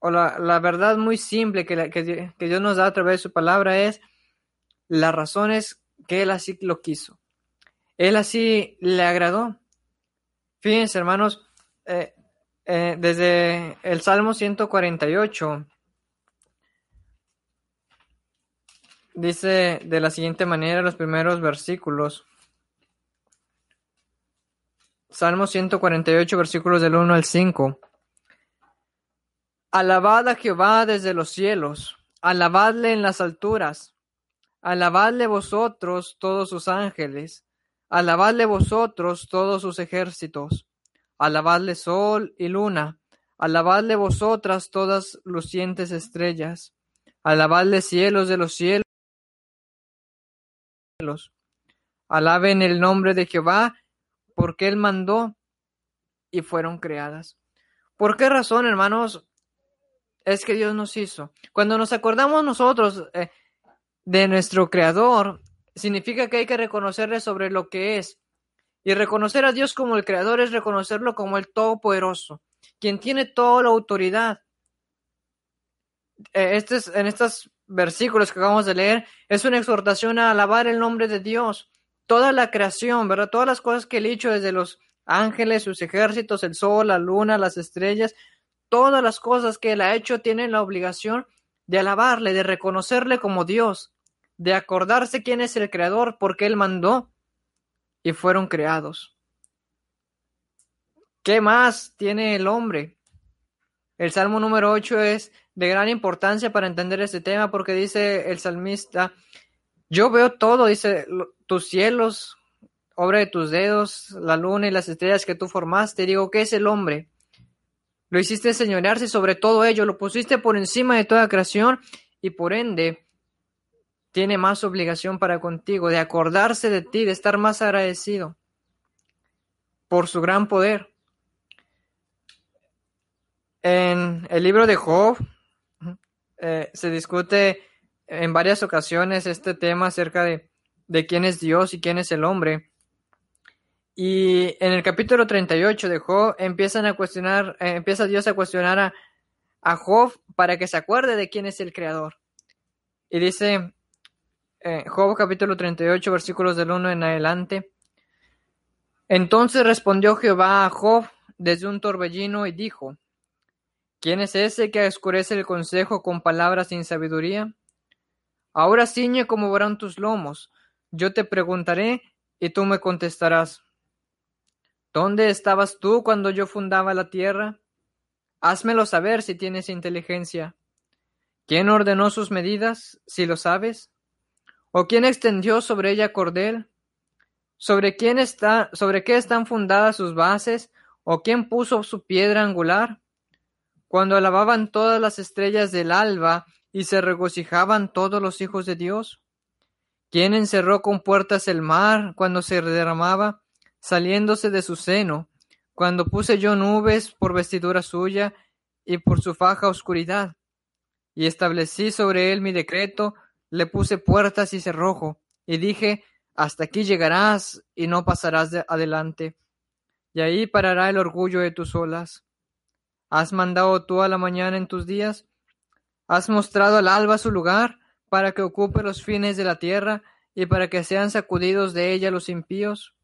o la, la verdad muy simple que, que, que, Dios nos da a través de su palabra es las razones que Él así lo quiso. Él así le agradó. Fíjense, hermanos, eh, eh, desde el Salmo 148 dice de la siguiente manera los primeros versículos. Salmo 148, versículos del 1 al 5. Alabad a Jehová desde los cielos, alabadle en las alturas, alabadle vosotros todos sus ángeles, alabadle vosotros todos sus ejércitos, alabadle sol y luna, alabadle vosotras todas lucientes estrellas, alabadle cielos de los cielos, alaben el nombre de Jehová, porque él mandó y fueron creadas. ¿Por qué razón, hermanos? Es que Dios nos hizo. Cuando nos acordamos nosotros eh, de nuestro Creador, significa que hay que reconocerle sobre lo que es. Y reconocer a Dios como el Creador es reconocerlo como el Todopoderoso, quien tiene toda la autoridad. Eh, este es, en estos versículos que acabamos de leer, es una exhortación a alabar el nombre de Dios toda la creación, ¿verdad? Todas las cosas que él hecho desde los ángeles, sus ejércitos, el sol, la luna, las estrellas, todas las cosas que él ha hecho tienen la obligación de alabarle, de reconocerle como Dios, de acordarse quién es el creador, porque él mandó y fueron creados. ¿Qué más tiene el hombre? El Salmo número 8 es de gran importancia para entender este tema porque dice el salmista, yo veo todo, dice, tus cielos, obra de tus dedos, la luna y las estrellas que tú formaste. Digo, ¿qué es el hombre? Lo hiciste señorearse sobre todo ello, lo pusiste por encima de toda creación y por ende tiene más obligación para contigo, de acordarse de ti, de estar más agradecido por su gran poder. En el libro de Job eh, se discute en varias ocasiones este tema acerca de, de quién es Dios y quién es el hombre. Y en el capítulo 38 de Job empiezan a cuestionar, eh, empieza Dios a cuestionar a, a, Job para que se acuerde de quién es el creador. Y dice eh, Job capítulo 38 versículos del 1 en adelante. Entonces respondió Jehová a Job desde un torbellino y dijo, ¿quién es ese que oscurece el consejo con palabras sin sabiduría? Ahora ciñe como verán tus lomos. Yo te preguntaré y tú me contestarás. ¿Dónde estabas tú cuando yo fundaba la tierra? Házmelo saber si tienes inteligencia. ¿Quién ordenó sus medidas, si lo sabes? ¿O quién extendió sobre ella cordel? ¿Sobre quién está, sobre qué están fundadas sus bases? ¿O quién puso su piedra angular? Cuando alababan todas las estrellas del alba y se regocijaban todos los hijos de Dios. ¿Quién encerró con puertas el mar cuando se derramaba, saliéndose de su seno, cuando puse yo nubes por vestidura suya y por su faja oscuridad? Y establecí sobre él mi decreto, le puse puertas y cerrojo, y dije, hasta aquí llegarás y no pasarás de adelante, y ahí parará el orgullo de tus olas. ¿Has mandado tú a la mañana en tus días? ¿Has mostrado al alba su lugar para que ocupe los fines de la tierra y para que sean sacudidos de ella los impíos?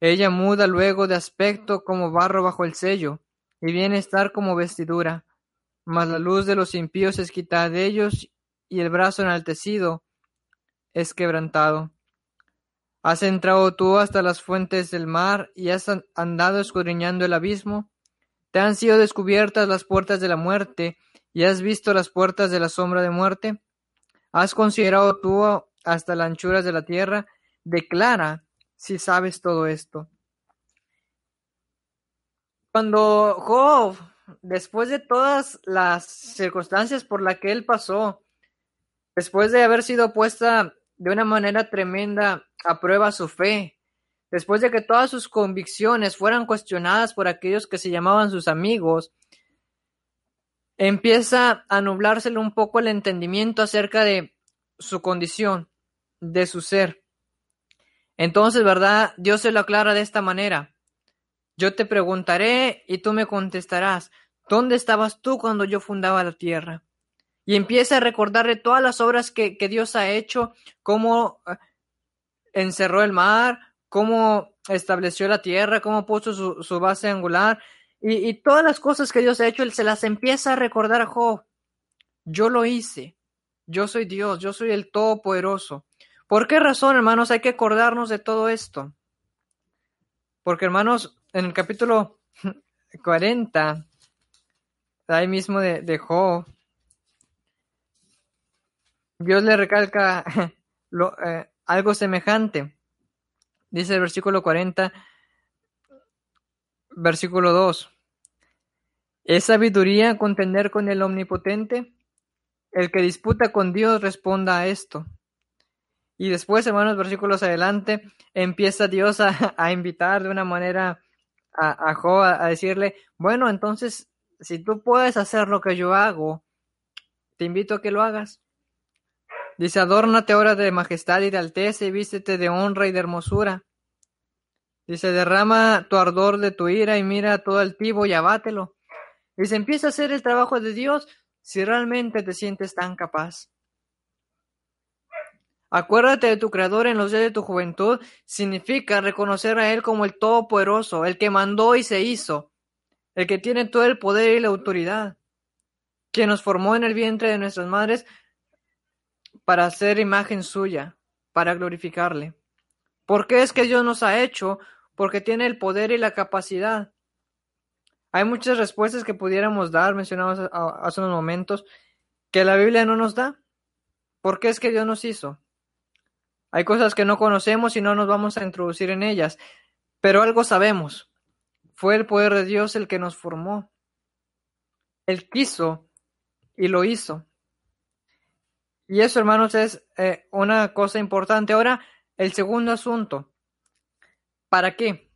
Ella muda luego de aspecto como barro bajo el sello, y viene a estar como vestidura. Mas la luz de los impíos es quitada de ellos, y el brazo enaltecido es quebrantado. ¿Has entrado tú hasta las fuentes del mar y has andado escudriñando el abismo? ¿Te han sido descubiertas las puertas de la muerte y has visto las puertas de la sombra de muerte? ¿Has considerado tú hasta las anchuras de la tierra? Declara si sabes todo esto. Cuando Job, después de todas las circunstancias por las que él pasó, después de haber sido puesta de una manera tremenda a prueba su fe, después de que todas sus convicciones fueran cuestionadas por aquellos que se llamaban sus amigos, empieza a nublársele un poco el entendimiento acerca de su condición, de su ser. Entonces, ¿verdad? Dios se lo aclara de esta manera. Yo te preguntaré y tú me contestarás, ¿dónde estabas tú cuando yo fundaba la tierra? Y empieza a recordarle todas las obras que, Dios ha hecho, cómo eh, encerró el mar, cómo estableció la tierra, cómo puso su, base angular, y, todas las cosas que Dios ha hecho, él se las empieza a recordar a Job. Yo lo hice, yo soy Dios, yo soy el Todopoderoso. ¿Por qué razón, hermanos, hay que acordarnos de todo esto? Porque, hermanos, en el capítulo [LAUGHS] 40, ahí mismo de, de Job, Dios le recalca [LAUGHS] lo, eh, algo semejante. Dice el versículo 40, versículo 2. ¿Es sabiduría contender con el omnipotente? El que disputa con Dios responda a esto. Y después, hermanos, versículos adelante, empieza Dios a, invitar de una manera a, a Job a, decirle, bueno, entonces, si tú puedes hacer lo que yo hago, te invito a que lo hagas. Dice, adórnate ahora de majestad y de alteza y vístete de honra y de hermosura. Dice, derrama tu ardor de tu ira y mira todo altivo y abátelo. Dice, empieza a hacer el trabajo de Dios si realmente te sientes tan capaz. Acuérdate de tu Creador en los días de tu juventud significa reconocer a Él como el Todopoderoso, el que mandó y se hizo, el que tiene todo el poder y la autoridad, quien nos formó en el vientre de nuestras madres para hacer imagen suya, para glorificarle. ¿Por qué es que Dios nos ha hecho? Porque tiene el poder y la capacidad. Hay muchas respuestas que pudiéramos dar, mencionamos hace unos momentos, que la Biblia no nos da. ¿Por qué es que Dios nos hizo? Hay cosas que no conocemos y no nos vamos a introducir en ellas, pero algo sabemos. Fue el poder de Dios el que nos formó. Él quiso y lo hizo. Y eso, hermanos, es eh, una cosa importante. Ahora, el segundo asunto. ¿Para qué?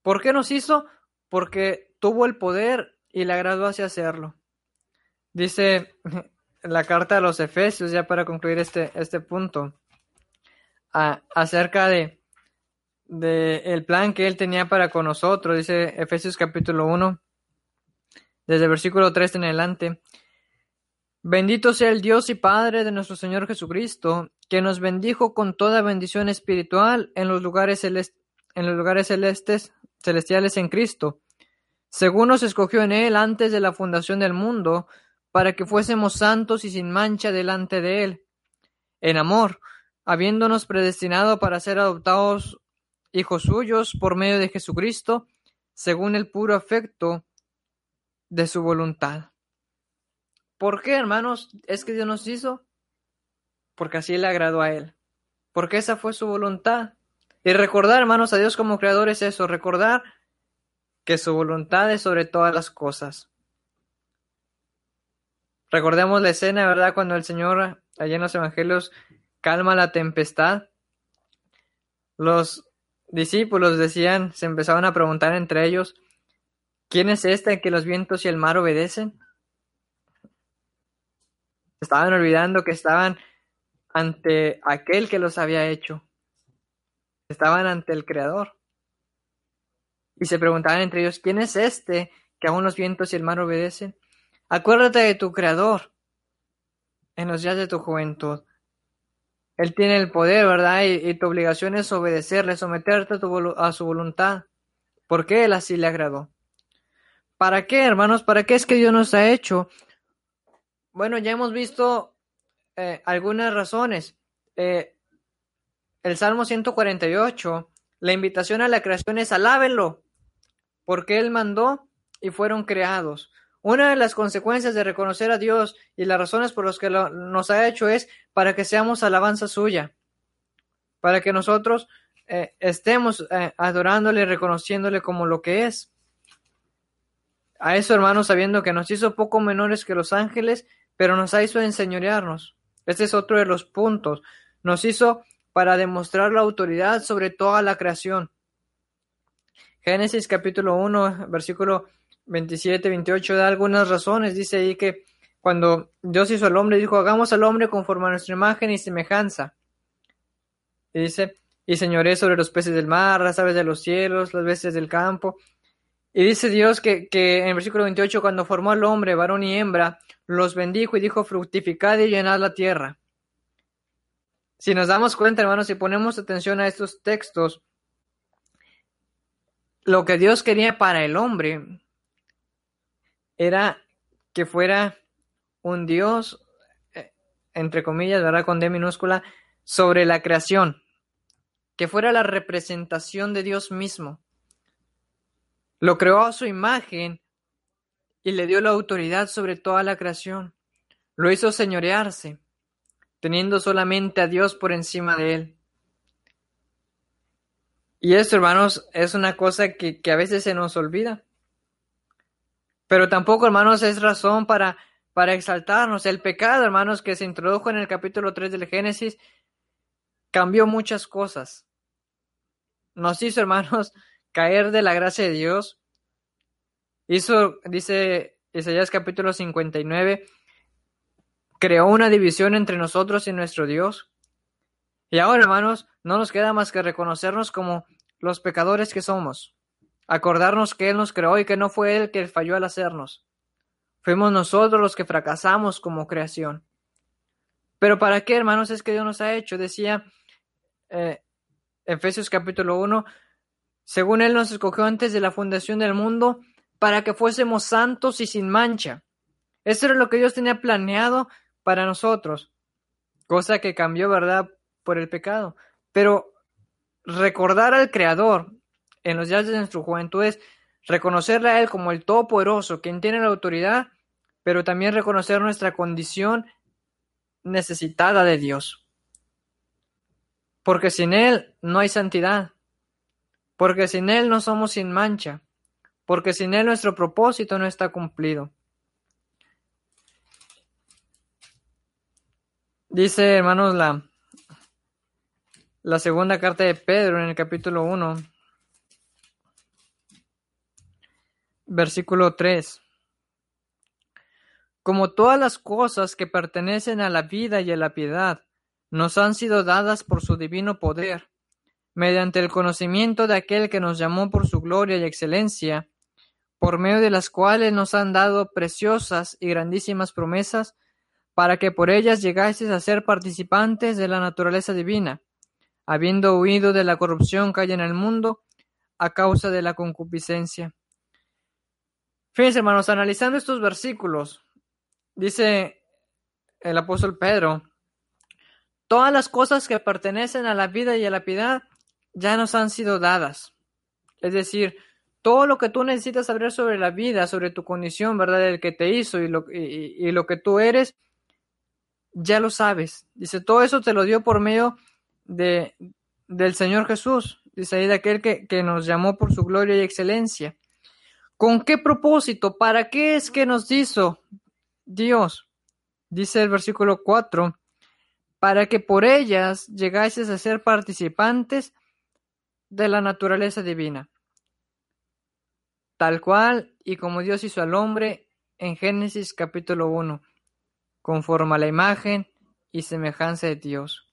¿Por qué nos hizo? Porque tuvo el poder y le agradó hacia hacerlo. Dice [LAUGHS] la carta a los Efesios, ya para concluir este, este punto, acerca de, de, el plan que él tenía para con nosotros, dice Efesios capítulo 1, desde el versículo 3 en adelante. Bendito sea el Dios y Padre de nuestro Señor Jesucristo, que nos bendijo con toda bendición espiritual en los lugares, en los lugares celestes, celestiales en Cristo, según nos escogió en Él antes de la fundación del mundo, para que fuésemos santos y sin mancha delante de Él. En amor, habiéndonos predestinado para ser adoptados hijos suyos por medio de Jesucristo, según el puro afecto de su voluntad. ¿Por qué, hermanos, es que Dios nos hizo? Porque así le agradó a Él. Porque esa fue su voluntad. Y recordar, hermanos, a Dios como creador es eso, recordar que su voluntad es sobre todas las cosas. Recordemos la escena, ¿verdad? Cuando el Señor, allá en los Evangelios, calma la tempestad. Los discípulos decían, se empezaban a preguntar entre ellos, ¿quién es este que los vientos y el mar obedecen? Estaban olvidando que estaban ante aquel que los había hecho. Estaban ante el Creador. Y se preguntaban entre ellos, ¿quién es este que aún los vientos y el mar obedecen? Acuérdate de tu Creador. en los días de tu juventud. Él tiene el poder, ¿verdad? Y, tu obligación es obedecerle, someterte a, tu a su voluntad, porque Él así le agradó. ¿Para qué, hermanos? ¿Para qué es que Dios nos ha hecho? Bueno, ya hemos visto eh, algunas razones. Eh, el Salmo 148, la invitación a la creación es alábenlo, porque Él mandó y fueron creados. Una de las consecuencias de reconocer a Dios y las razones por las que nos ha hecho es para que seamos alabanza suya, para que nosotros eh, estemos eh, adorándole y reconociéndole como lo que es. A eso, hermanos, sabiendo que nos hizo poco menores que los ángeles, pero nos hizo enseñorearnos. Este es otro de los puntos. Nos hizo para demostrar la autoridad sobre toda la creación. Génesis capítulo 1, versículo 27, 28 da algunas razones. Dice ahí que cuando Dios hizo al hombre, dijo, hagamos al hombre conforme a nuestra imagen y semejanza. Y dice, y señoré sobre los peces del mar, las aves de los cielos, las bestias del campo. Y dice Dios que, que en el versículo 28, cuando formó al hombre, varón y hembra, los bendijo y dijo, fructificad y llenad la tierra. Si nos damos cuenta, hermanos, si ponemos atención a estos textos, lo que Dios quería para el hombre era que fuera un Dios, eh, entre comillas, ¿verdad? Con D minúscula, sobre la creación, que fuera la representación de Dios mismo. Lo creó a su imagen y le dio la autoridad sobre toda la creación. Lo hizo señorearse, teniendo solamente a Dios por encima de él. Y esto, hermanos, es una cosa que, a veces se nos olvida. Pero tampoco, hermanos, es razón para, para exaltarnos. El pecado, hermanos, que se introdujo en el capítulo 3 del Génesis, cambió muchas cosas. Nos hizo, hermanos, [LAUGHS] caer de la gracia de Dios. Hizo, dice Isaías capítulo 59, creó una división entre nosotros y nuestro Dios. Y ahora, hermanos, no nos queda más que reconocernos como los pecadores que somos, acordarnos que Él nos creó y que no fue Él que falló al hacernos. Fuimos nosotros los que fracasamos como creación. Pero ¿para qué, hermanos, es que Dios nos ha hecho? Decía eh, Efesios capítulo 1, según Él nos escogió antes de la fundación del mundo para que fuésemos santos y sin mancha. Esto era lo que Dios tenía planeado para nosotros, cosa que cambió, ¿verdad?, por el pecado. Pero recordar al Creador en los días de nuestra juventud es reconocerle a Él como el Todopoderoso, quien tiene la autoridad, pero también reconocer nuestra condición necesitada de Dios. Porque sin Él no hay santidad, porque sin Él no somos sin mancha, porque sin Él nuestro propósito no está cumplido. Dice, hermanos, la, la segunda carta de Pedro en el capítulo 1, versículo 3. Como todas las cosas que pertenecen a la vida y a la piedad nos han sido dadas por su divino poder, mediante el conocimiento de aquel que nos llamó por su gloria y excelencia, por medio de las cuales nos han dado preciosas y grandísimas promesas, para que por ellas llegases a ser participantes de la naturaleza divina, habiendo huido de la corrupción que hay en el mundo a causa de la concupiscencia. Fíjense, hermanos, analizando estos versículos, dice el apóstol Pedro, todas las cosas que pertenecen a la vida y a la piedad ya nos han sido dadas. Es decir, todo lo que tú necesitas saber sobre la vida, sobre tu condición, ¿verdad? El que te hizo y lo que tú eres, ya lo sabes. Dice, todo eso te lo dio por medio de, del Señor Jesús. Dice ahí de aquel que, que nos llamó por su gloria y excelencia. ¿Con qué propósito? ¿Para qué es que nos hizo Dios? Dice el versículo 4, para que por ellas llegases a ser participantes de la naturaleza divina, tal cual y como Dios hizo al hombre en Génesis capítulo 1, conforme a la imagen y semejanza de Dios.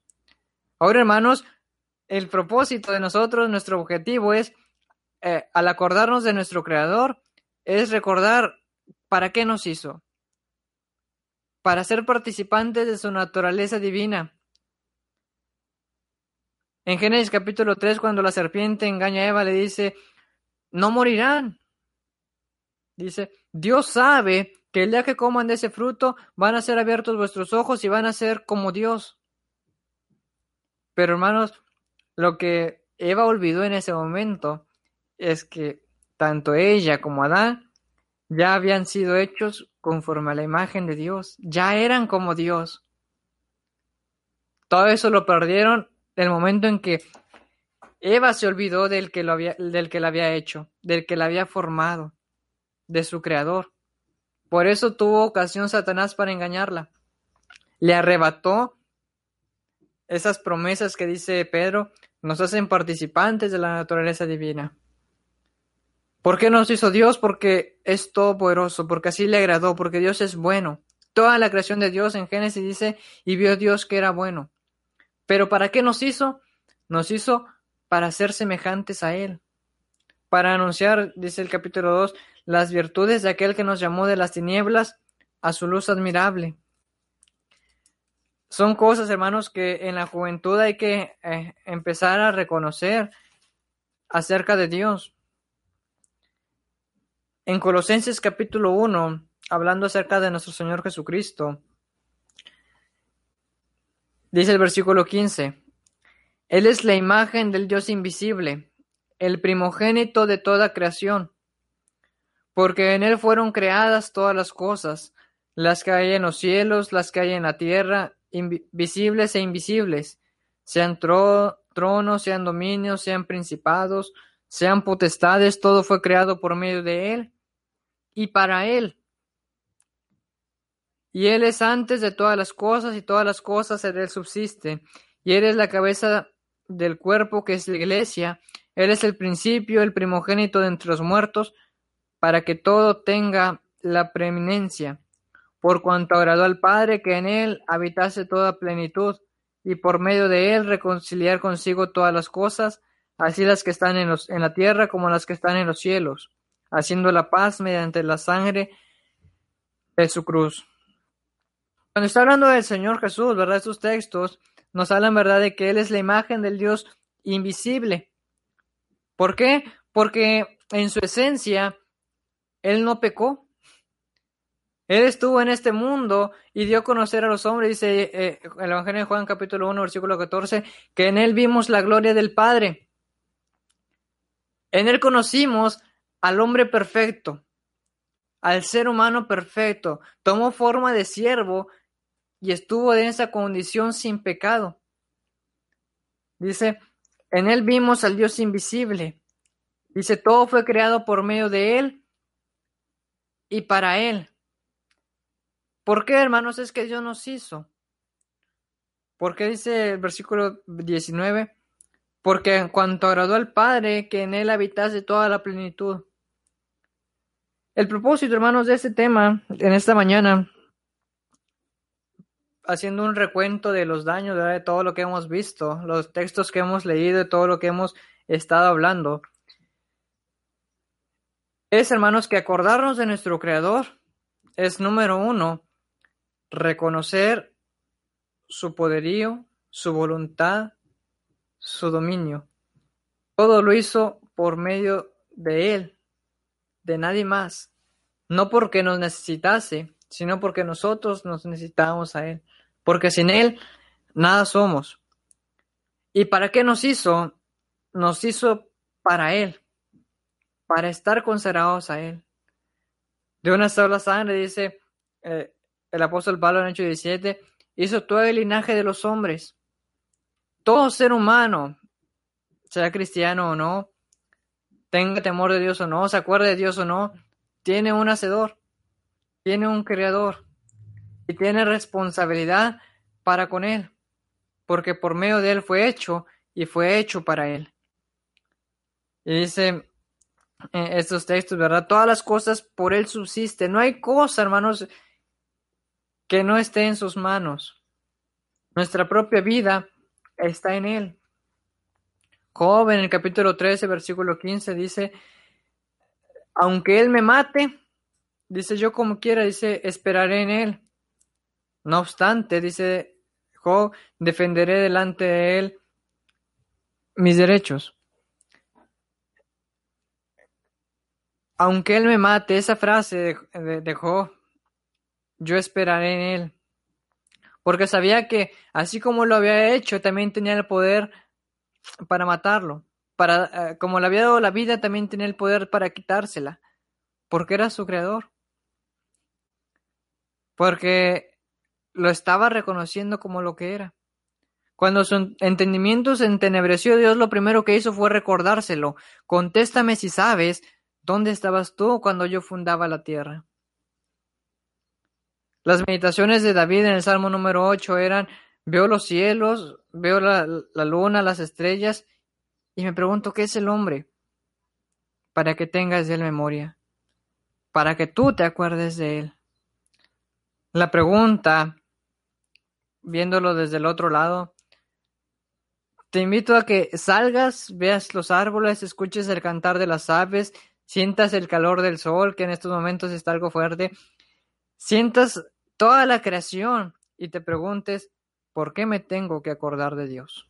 Ahora, hermanos, el propósito de nosotros, nuestro objetivo es, eh, al acordarnos de nuestro Creador, es recordar para qué nos hizo. para ser participantes de su naturaleza divina. En Génesis capítulo 3, cuando la serpiente engaña a Eva, le dice, no morirán. Dice, Dios sabe que el día que coman de ese fruto van a ser abiertos vuestros ojos y van a ser como Dios. Pero hermanos, lo que Eva olvidó en ese momento es que tanto ella como Adán ya habían sido hechos conforme a la imagen de Dios, ya eran como Dios. Todo eso lo perdieron el momento en que Eva se olvidó del que, había, del que la había hecho, del que la había formado, de su creador. Por eso tuvo ocasión Satanás para engañarla. Le arrebató esas promesas que dice Pedro, nos hacen participantes de la naturaleza divina. ¿Por qué nos hizo Dios? Porque es todopoderoso, porque así le agradó, porque Dios es bueno. Toda la creación de Dios en Génesis dice, y vio Dios que era bueno. Pero ¿para qué nos hizo? Nos hizo para ser semejantes a Él. Para anunciar, dice el capítulo 2, las virtudes de aquel que nos llamó de las tinieblas a su luz admirable. Son cosas, hermanos, que en la juventud hay que eh, empezar a reconocer acerca de Dios. En Colosenses capítulo 1, hablando acerca de nuestro Señor Jesucristo, dice el versículo 15, Él es la imagen del Dios invisible, el primogénito de toda creación, porque en Él fueron creadas todas las cosas, las que hay en los cielos, las que hay en la tierra, visibles e invisibles, sean tronos, sean dominios, sean principados, sean potestades, todo fue creado por medio de Él y para Él. Y Él es antes de todas las cosas y todas las cosas en Él subsisten. Y Él es la cabeza del cuerpo que es la iglesia. Él es el principio, el primogénito de entre los muertos, para que todo tenga la preeminencia. Por cuanto agradó al Padre que en Él habitase toda plenitud, y por medio de Él reconciliar consigo todas las cosas, así las que están en, los, en la tierra como las que están en los cielos, haciendo la paz mediante la sangre de su cruz. Cuando está hablando del Señor Jesús, ¿verdad? Estos textos nos hablan, ¿verdad?, de que Él es la imagen del Dios invisible. ¿Por qué? Porque en su esencia, Él no pecó. Él estuvo en este mundo y dio a conocer a los hombres, dice eh, el Evangelio de Juan capítulo 1, versículo 14, que en Él vimos la gloria del Padre. En él conocimos al hombre perfecto, al ser humano perfecto. Tomó forma de siervo y estuvo en esa condición sin pecado. Dice, en él vimos al Dios invisible. Dice, todo fue creado por medio de él y para él. ¿Por qué, hermanos? Es que Dios nos hizo. Porque dice el versículo 19, porque en cuanto agradó al Padre que en él habitase toda la plenitud. El propósito, hermanos, de este tema en esta mañana, haciendo un recuento de los daños de todo lo que hemos visto, los textos que hemos leído, de todo lo que hemos estado hablando, es, hermanos, que acordarnos de nuestro Creador es número uno, reconocer su poderío, su voluntad, su dominio. Todo lo hizo por medio de Él, de nadie más. No porque nos necesitase, sino porque nosotros nos necesitamos a Él. Porque sin Él, nada somos. ¿Y para qué nos hizo? Nos hizo para Él, para estar consagrados a Él. De una sola sangre, dice eh, el apóstol Pablo en Hecho 17, hizo todo el linaje de los hombres todo ser humano, sea cristiano o no, tenga temor de Dios o no, se acuerde de Dios o no, tiene un hacedor, tiene un creador y tiene responsabilidad para con él, porque por medio de él fue hecho y fue hecho para él. Y dice estos textos, ¿verdad? Todas las cosas por él subsisten. No hay cosa, hermanos, que no esté en sus manos. Nuestra propia vida está en él. Job en el capítulo 13, versículo 15 dice, aunque él me mate, dice yo como quiera, dice, esperaré en él, No obstante, dice Job, defenderé delante de él mis derechos. Aunque él me mate, esa frase de, de, de Job, yo esperaré en él. Porque sabía que así como lo había hecho, también tenía el poder para matarlo. Para, eh, como le había dado la vida, también tenía el poder para quitársela. Porque era su creador. Porque lo estaba reconociendo como lo que era. Cuando su entendimiento se entenebreció, Dios lo primero que hizo fue recordárselo. Contéstame si sabes dónde estabas tú cuando yo fundaba la tierra. Las meditaciones de David en el Salmo número 8 eran, veo los cielos, veo la, la, luna, las estrellas, y me pregunto, ¿qué es el hombre? Para que tengas de él memoria, para que tú te acuerdes de él. La pregunta, viéndolo desde el otro lado, te invito a que salgas, veas los árboles, escuches el cantar de las aves, sientas el calor del sol, que en estos momentos está algo fuerte, sientas toda la creación y te preguntes, ¿por qué me tengo que acordar de Dios?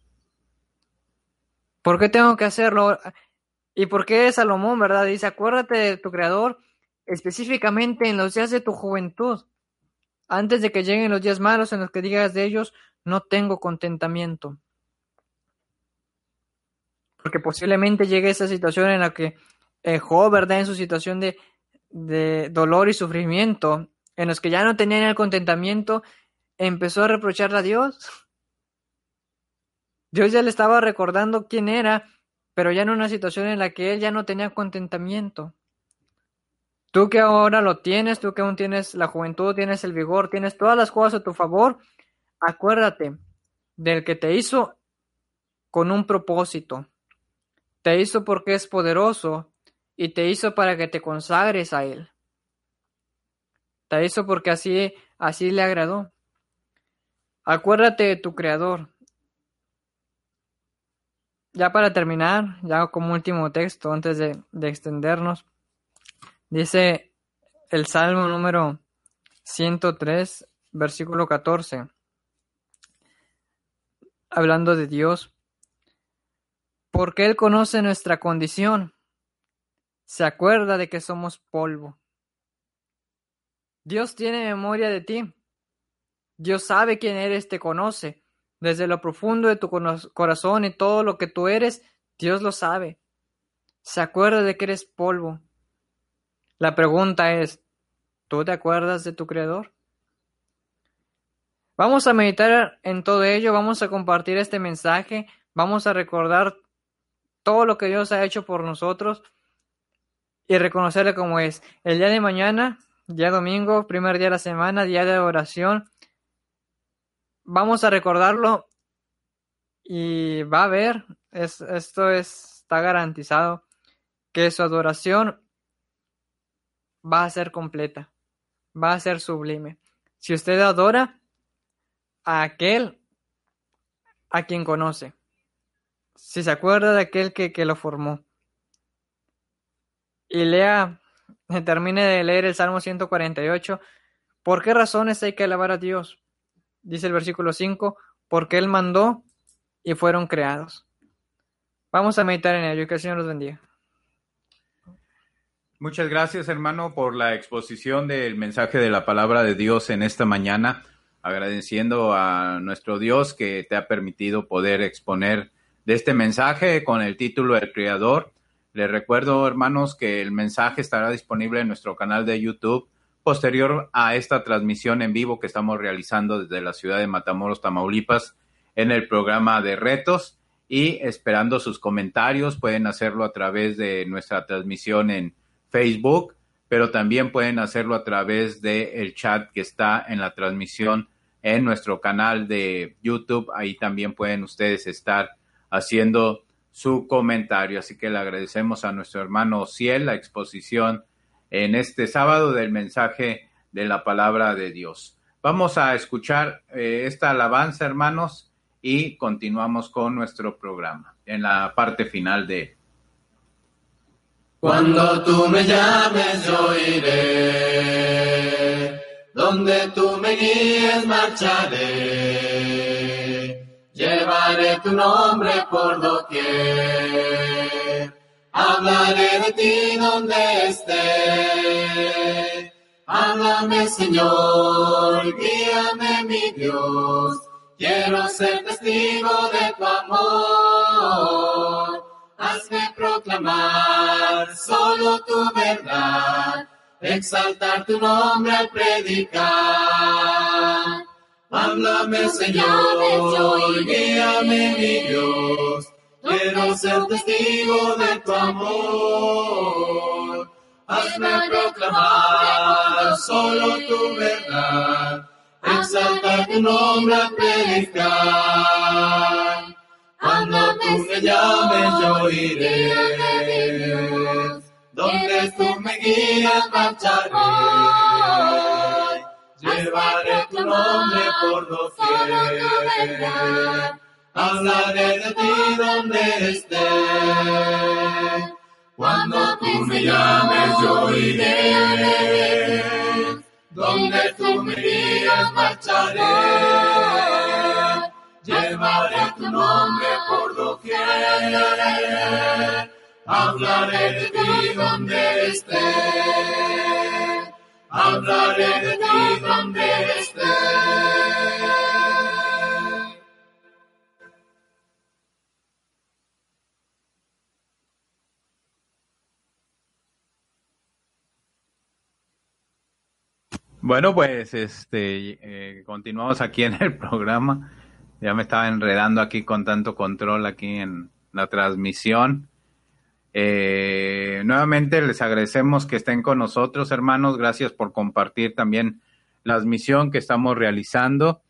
¿Por qué tengo que hacerlo? ¿Y por qué Salomón, verdad? Dice, acuérdate de tu Creador específicamente en los días de tu juventud, antes de que lleguen los días malos en los que digas de ellos, no tengo contentamiento. Porque posiblemente llegue esa situación en la que eh, ¿verdad? En su situación de, de dolor y sufrimiento, en los que ya no tenían el contentamiento, empezó a reprocharle a Dios. Dios ya le estaba recordando quién era, pero ya en una situación en la que él ya no tenía contentamiento. Tú que ahora lo tienes, tú que aún tienes la juventud, tienes el vigor, tienes todas las cosas a tu favor, acuérdate del que te hizo con un propósito. Te hizo porque es poderoso y te hizo para que te consagres a él. Te hizo porque así, así le agradó. Acuérdate de tu creador. Ya para terminar, ya como último texto, antes de, de extendernos, dice el Salmo número 103, versículo 14, hablando de Dios, porque Él conoce nuestra condición, se acuerda de que somos polvo. Dios tiene memoria de ti. Dios sabe quién eres, te conoce. Desde lo profundo de tu corazón y todo lo que tú eres, Dios lo sabe. Se acuerda de que eres polvo. La pregunta es, ¿tú te acuerdas de tu Creador? Vamos a meditar en todo ello, vamos a compartir este mensaje, vamos a recordar todo lo que Dios ha hecho por nosotros y reconocerle como es. El día de mañana Día domingo, primer día de la semana, día de oración. Vamos a recordarlo y va a ver, es, esto es, está garantizado, que su adoración va a ser completa, va a ser sublime. Si usted adora a aquel a quien conoce, si se acuerda de aquel que, que lo formó, y lea termine de leer el Salmo 148. ¿Por qué razones hay que alabar a Dios? Dice el versículo 5, porque Él mandó y fueron creados. Vamos a meditar en ello y que el Señor los bendiga. Muchas gracias, hermano, por la exposición del mensaje de la palabra de Dios en esta mañana. Agradeciendo a nuestro Dios que te ha permitido poder exponer de este mensaje con el título El Creador les recuerdo, hermanos, que el mensaje estará disponible en nuestro canal de YouTube posterior a esta transmisión en vivo que estamos realizando desde la ciudad de Matamoros, Tamaulipas, en el programa de retos y esperando sus comentarios. Pueden hacerlo a través de nuestra transmisión en Facebook, pero también pueden hacerlo a través del chat que está en la transmisión en nuestro canal de YouTube. Ahí también pueden ustedes estar haciendo su comentario. Así que le agradecemos a nuestro hermano Ciel la exposición en este sábado del mensaje de la palabra de Dios. Vamos a escuchar eh, esta alabanza, hermanos, y continuamos con nuestro programa en la parte final de... Cuando tú me llames, yo iré. donde tú me guíes marcharé. Llevaré tu nombre por doquier. Hablaré de ti donde esté. Háblame, Señor, guíame, mi Dios. Quiero ser testigo de tu amor. Hazme proclamar solo tu verdad exaltar tu nombre al predicar. Háblame, Señor, guíame, mi Dios. Quiero ser testigo de tu amor. Hazme proclamar solo tu verdad. Exaltar tu nombre al predicar. Cuando tú me llames, yo iré donde tú me guías marcharé. Llevaré tu nombre por doquier. Hablaré de ti donde esté. Cuando tú me llames yo iré. Donde tú me guías marcharé. Llevaré tu nombre por doquier hablaré de ti donde esté. De ti. Bueno, pues este eh, continuamos aquí en el programa. Ya me estaba enredando aquí con tanto control aquí en la transmisión. Eh, nuevamente les agradecemos que estén con nosotros, hermanos. Gracias por compartir también la transmisión que estamos realizando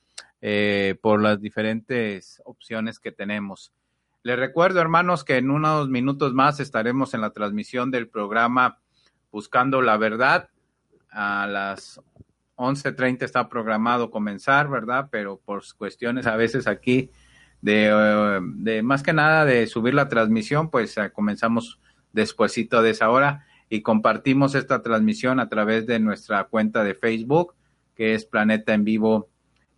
eh, por las diferentes opciones que tenemos. Les recuerdo, hermanos, que en unos minutos más estaremos en la transmisión del programa Buscando la Verdad. A las 11.30 está programado comenzar, ¿verdad? Pero por cuestiones a veces aquí de, eh, de, más que nada de subir la transmisión, pues eh, comenzamos despuesito de esa hora y compartimos esta transmisión a través de nuestra cuenta de Facebook, que es Planeta en Vivo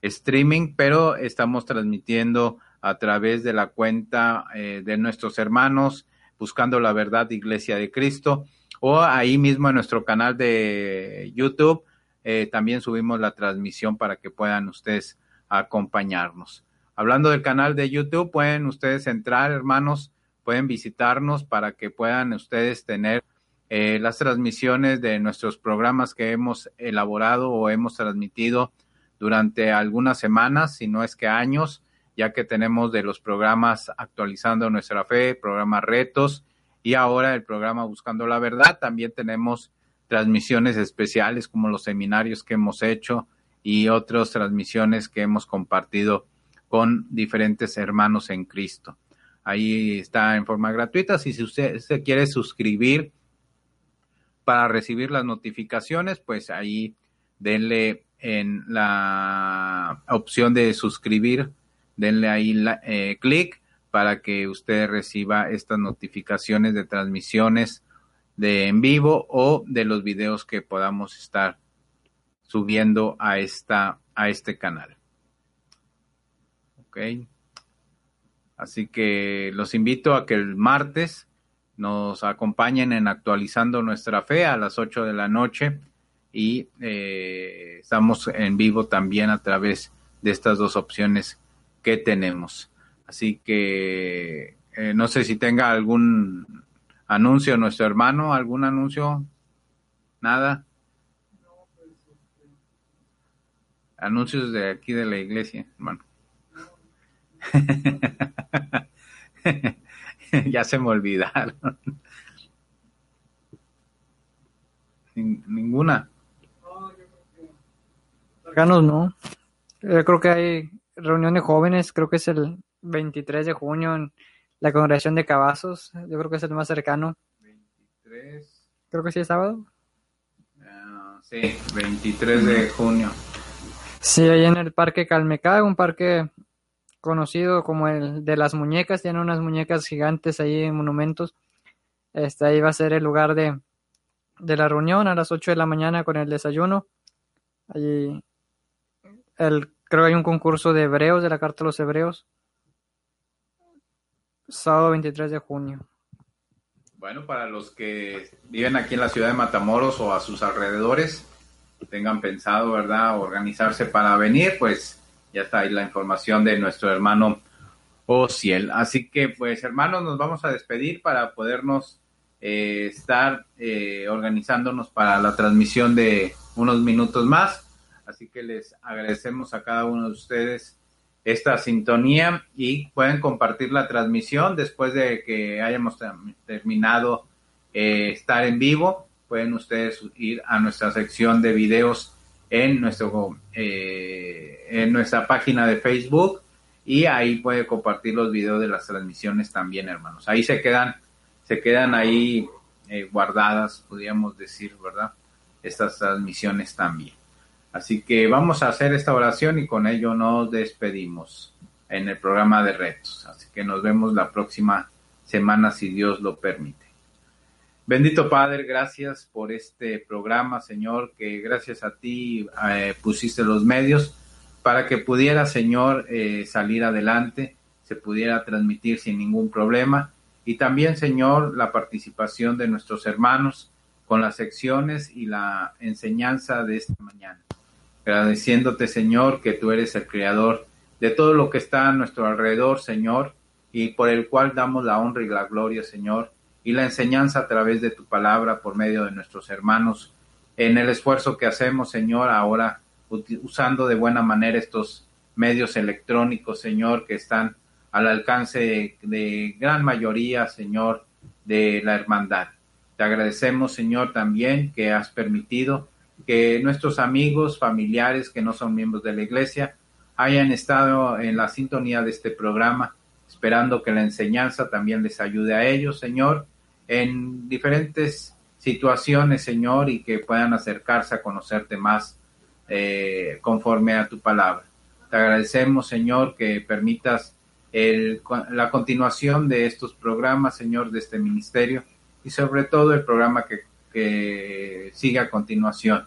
Streaming, pero estamos transmitiendo a través de la cuenta eh, de nuestros hermanos Buscando la Verdad Iglesia de Cristo o ahí mismo en nuestro canal de YouTube. también subimos la transmisión para que puedan ustedes acompañarnos. Hablando del canal de YouTube, pueden ustedes entrar, hermanos, pueden visitarnos para que puedan ustedes tener eh, las transmisiones de nuestros programas que hemos elaborado o hemos transmitido durante algunas semanas, si no es que años, ya que tenemos de los programas actualizando nuestra fe, programas retos y ahora el programa Buscando la Verdad. También tenemos transmisiones especiales como los seminarios que hemos hecho y otras transmisiones que hemos compartido con diferentes hermanos en Cristo. Ahí está en forma gratuita. Si usted se quiere suscribir para recibir las notificaciones, pues ahí denle en la opción de suscribir, denle ahí eh, clic para que usted reciba estas notificaciones de transmisiones de en vivo o de los videos que podamos estar subiendo a esta a este canal. Así que los invito a que el martes nos acompañen en actualizando nuestra fe a las 8 de la noche y eh, estamos en vivo también a través de estas dos opciones que tenemos. Así que eh, no sé si tenga algún anuncio nuestro hermano, algún anuncio, nada. Anuncios de aquí de la iglesia, hermano. [LAUGHS] ya se me olvidaron. Ninguna. Cercanos no. Yo creo que hay reunión de jóvenes, creo que es el 23 de junio en la congregación de Cavazos. Yo creo que es el más cercano. 23. Creo que sí es sábado. Uh, sí, 23 de junio. Sí, ahí en el Parque Calmecá, un parque conocido como el de las muñecas, tiene unas muñecas gigantes ahí en monumentos. Este, ahí va a ser el lugar de, de la reunión a las 8 de la mañana con el desayuno. Allí, el, creo que hay un concurso de hebreos, de la carta de los hebreos. Sábado 23 de junio. Bueno, para los que viven aquí en la ciudad de Matamoros o a sus alrededores, tengan pensado, ¿verdad?, organizarse para venir, pues ya está ahí la información de nuestro hermano Ociel. Así que, pues, hermanos, nos vamos a despedir para podernos eh, estar eh, organizándonos para la transmisión de unos minutos más. Así que les agradecemos a cada uno de ustedes esta sintonía y pueden compartir la transmisión después de que hayamos terminado eh, estar en vivo. Pueden ustedes ir a nuestra sección de videos en nuestro eh, en nuestra página de Facebook y ahí puede compartir los videos de las transmisiones también, hermanos. Ahí se quedan se quedan ahí eh, guardadas, podríamos decir, ¿verdad? Estas transmisiones también. Así que vamos a hacer esta oración y con ello nos despedimos en el programa de retos. Así que nos vemos la próxima semana si Dios lo permite. Bendito Padre, gracias por este programa, Señor, que gracias a ti eh, pusiste los medios para que pudiera, Señor, eh, salir adelante, se pudiera transmitir sin ningún problema. Y también, Señor, la participación de nuestros hermanos con las secciones y la enseñanza de esta mañana agradeciéndote, Señor, que tú eres el creador de todo lo que está a nuestro alrededor, Señor, y por el cual damos la honra y la gloria, Señor, y la enseñanza a través de tu palabra por medio de nuestros hermanos, en el esfuerzo que hacemos, Señor, ahora usando de buena manera estos medios electrónicos, Señor, que están al alcance de, de gran mayoría, Señor, de la hermandad. Te agradecemos, Señor, también que has permitido que nuestros amigos, familiares que no son miembros de la iglesia hayan estado en la sintonía de este programa, esperando que la enseñanza también les ayude a ellos, Señor, en diferentes situaciones, Señor, y que puedan acercarse a conocerte más eh, conforme a tu palabra. Te agradecemos, Señor, que permitas el, la continuación de estos programas, Señor, de este ministerio, y sobre todo el programa que que sigue a continuación.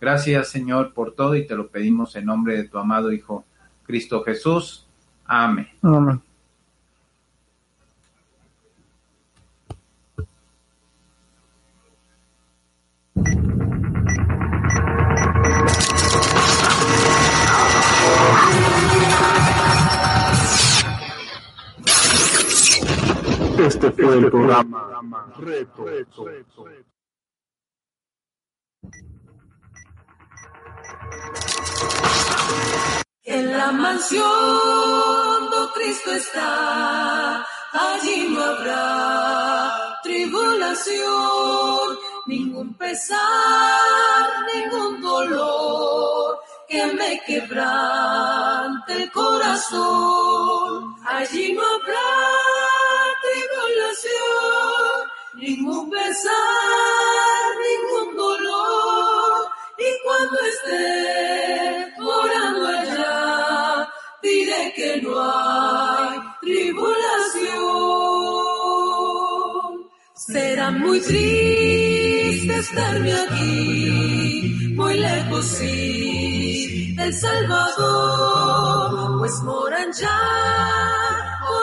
Gracias, Señor, por todo y te lo pedimos en nombre de tu amado Hijo, Cristo Jesús. Amén. Amén. Este fue el programa Reto. En la mansión do Cristo está, allí no habrá tribulación, ningún pesar, ningún dolor que me quebrante el corazón. Allí no habrá ningún pesar, ningún dolor. Y cuando esté orando allá, diré que no hay tribulación. Será muy triste estarme aquí, muy lejos sí del Salvador, pues moran ya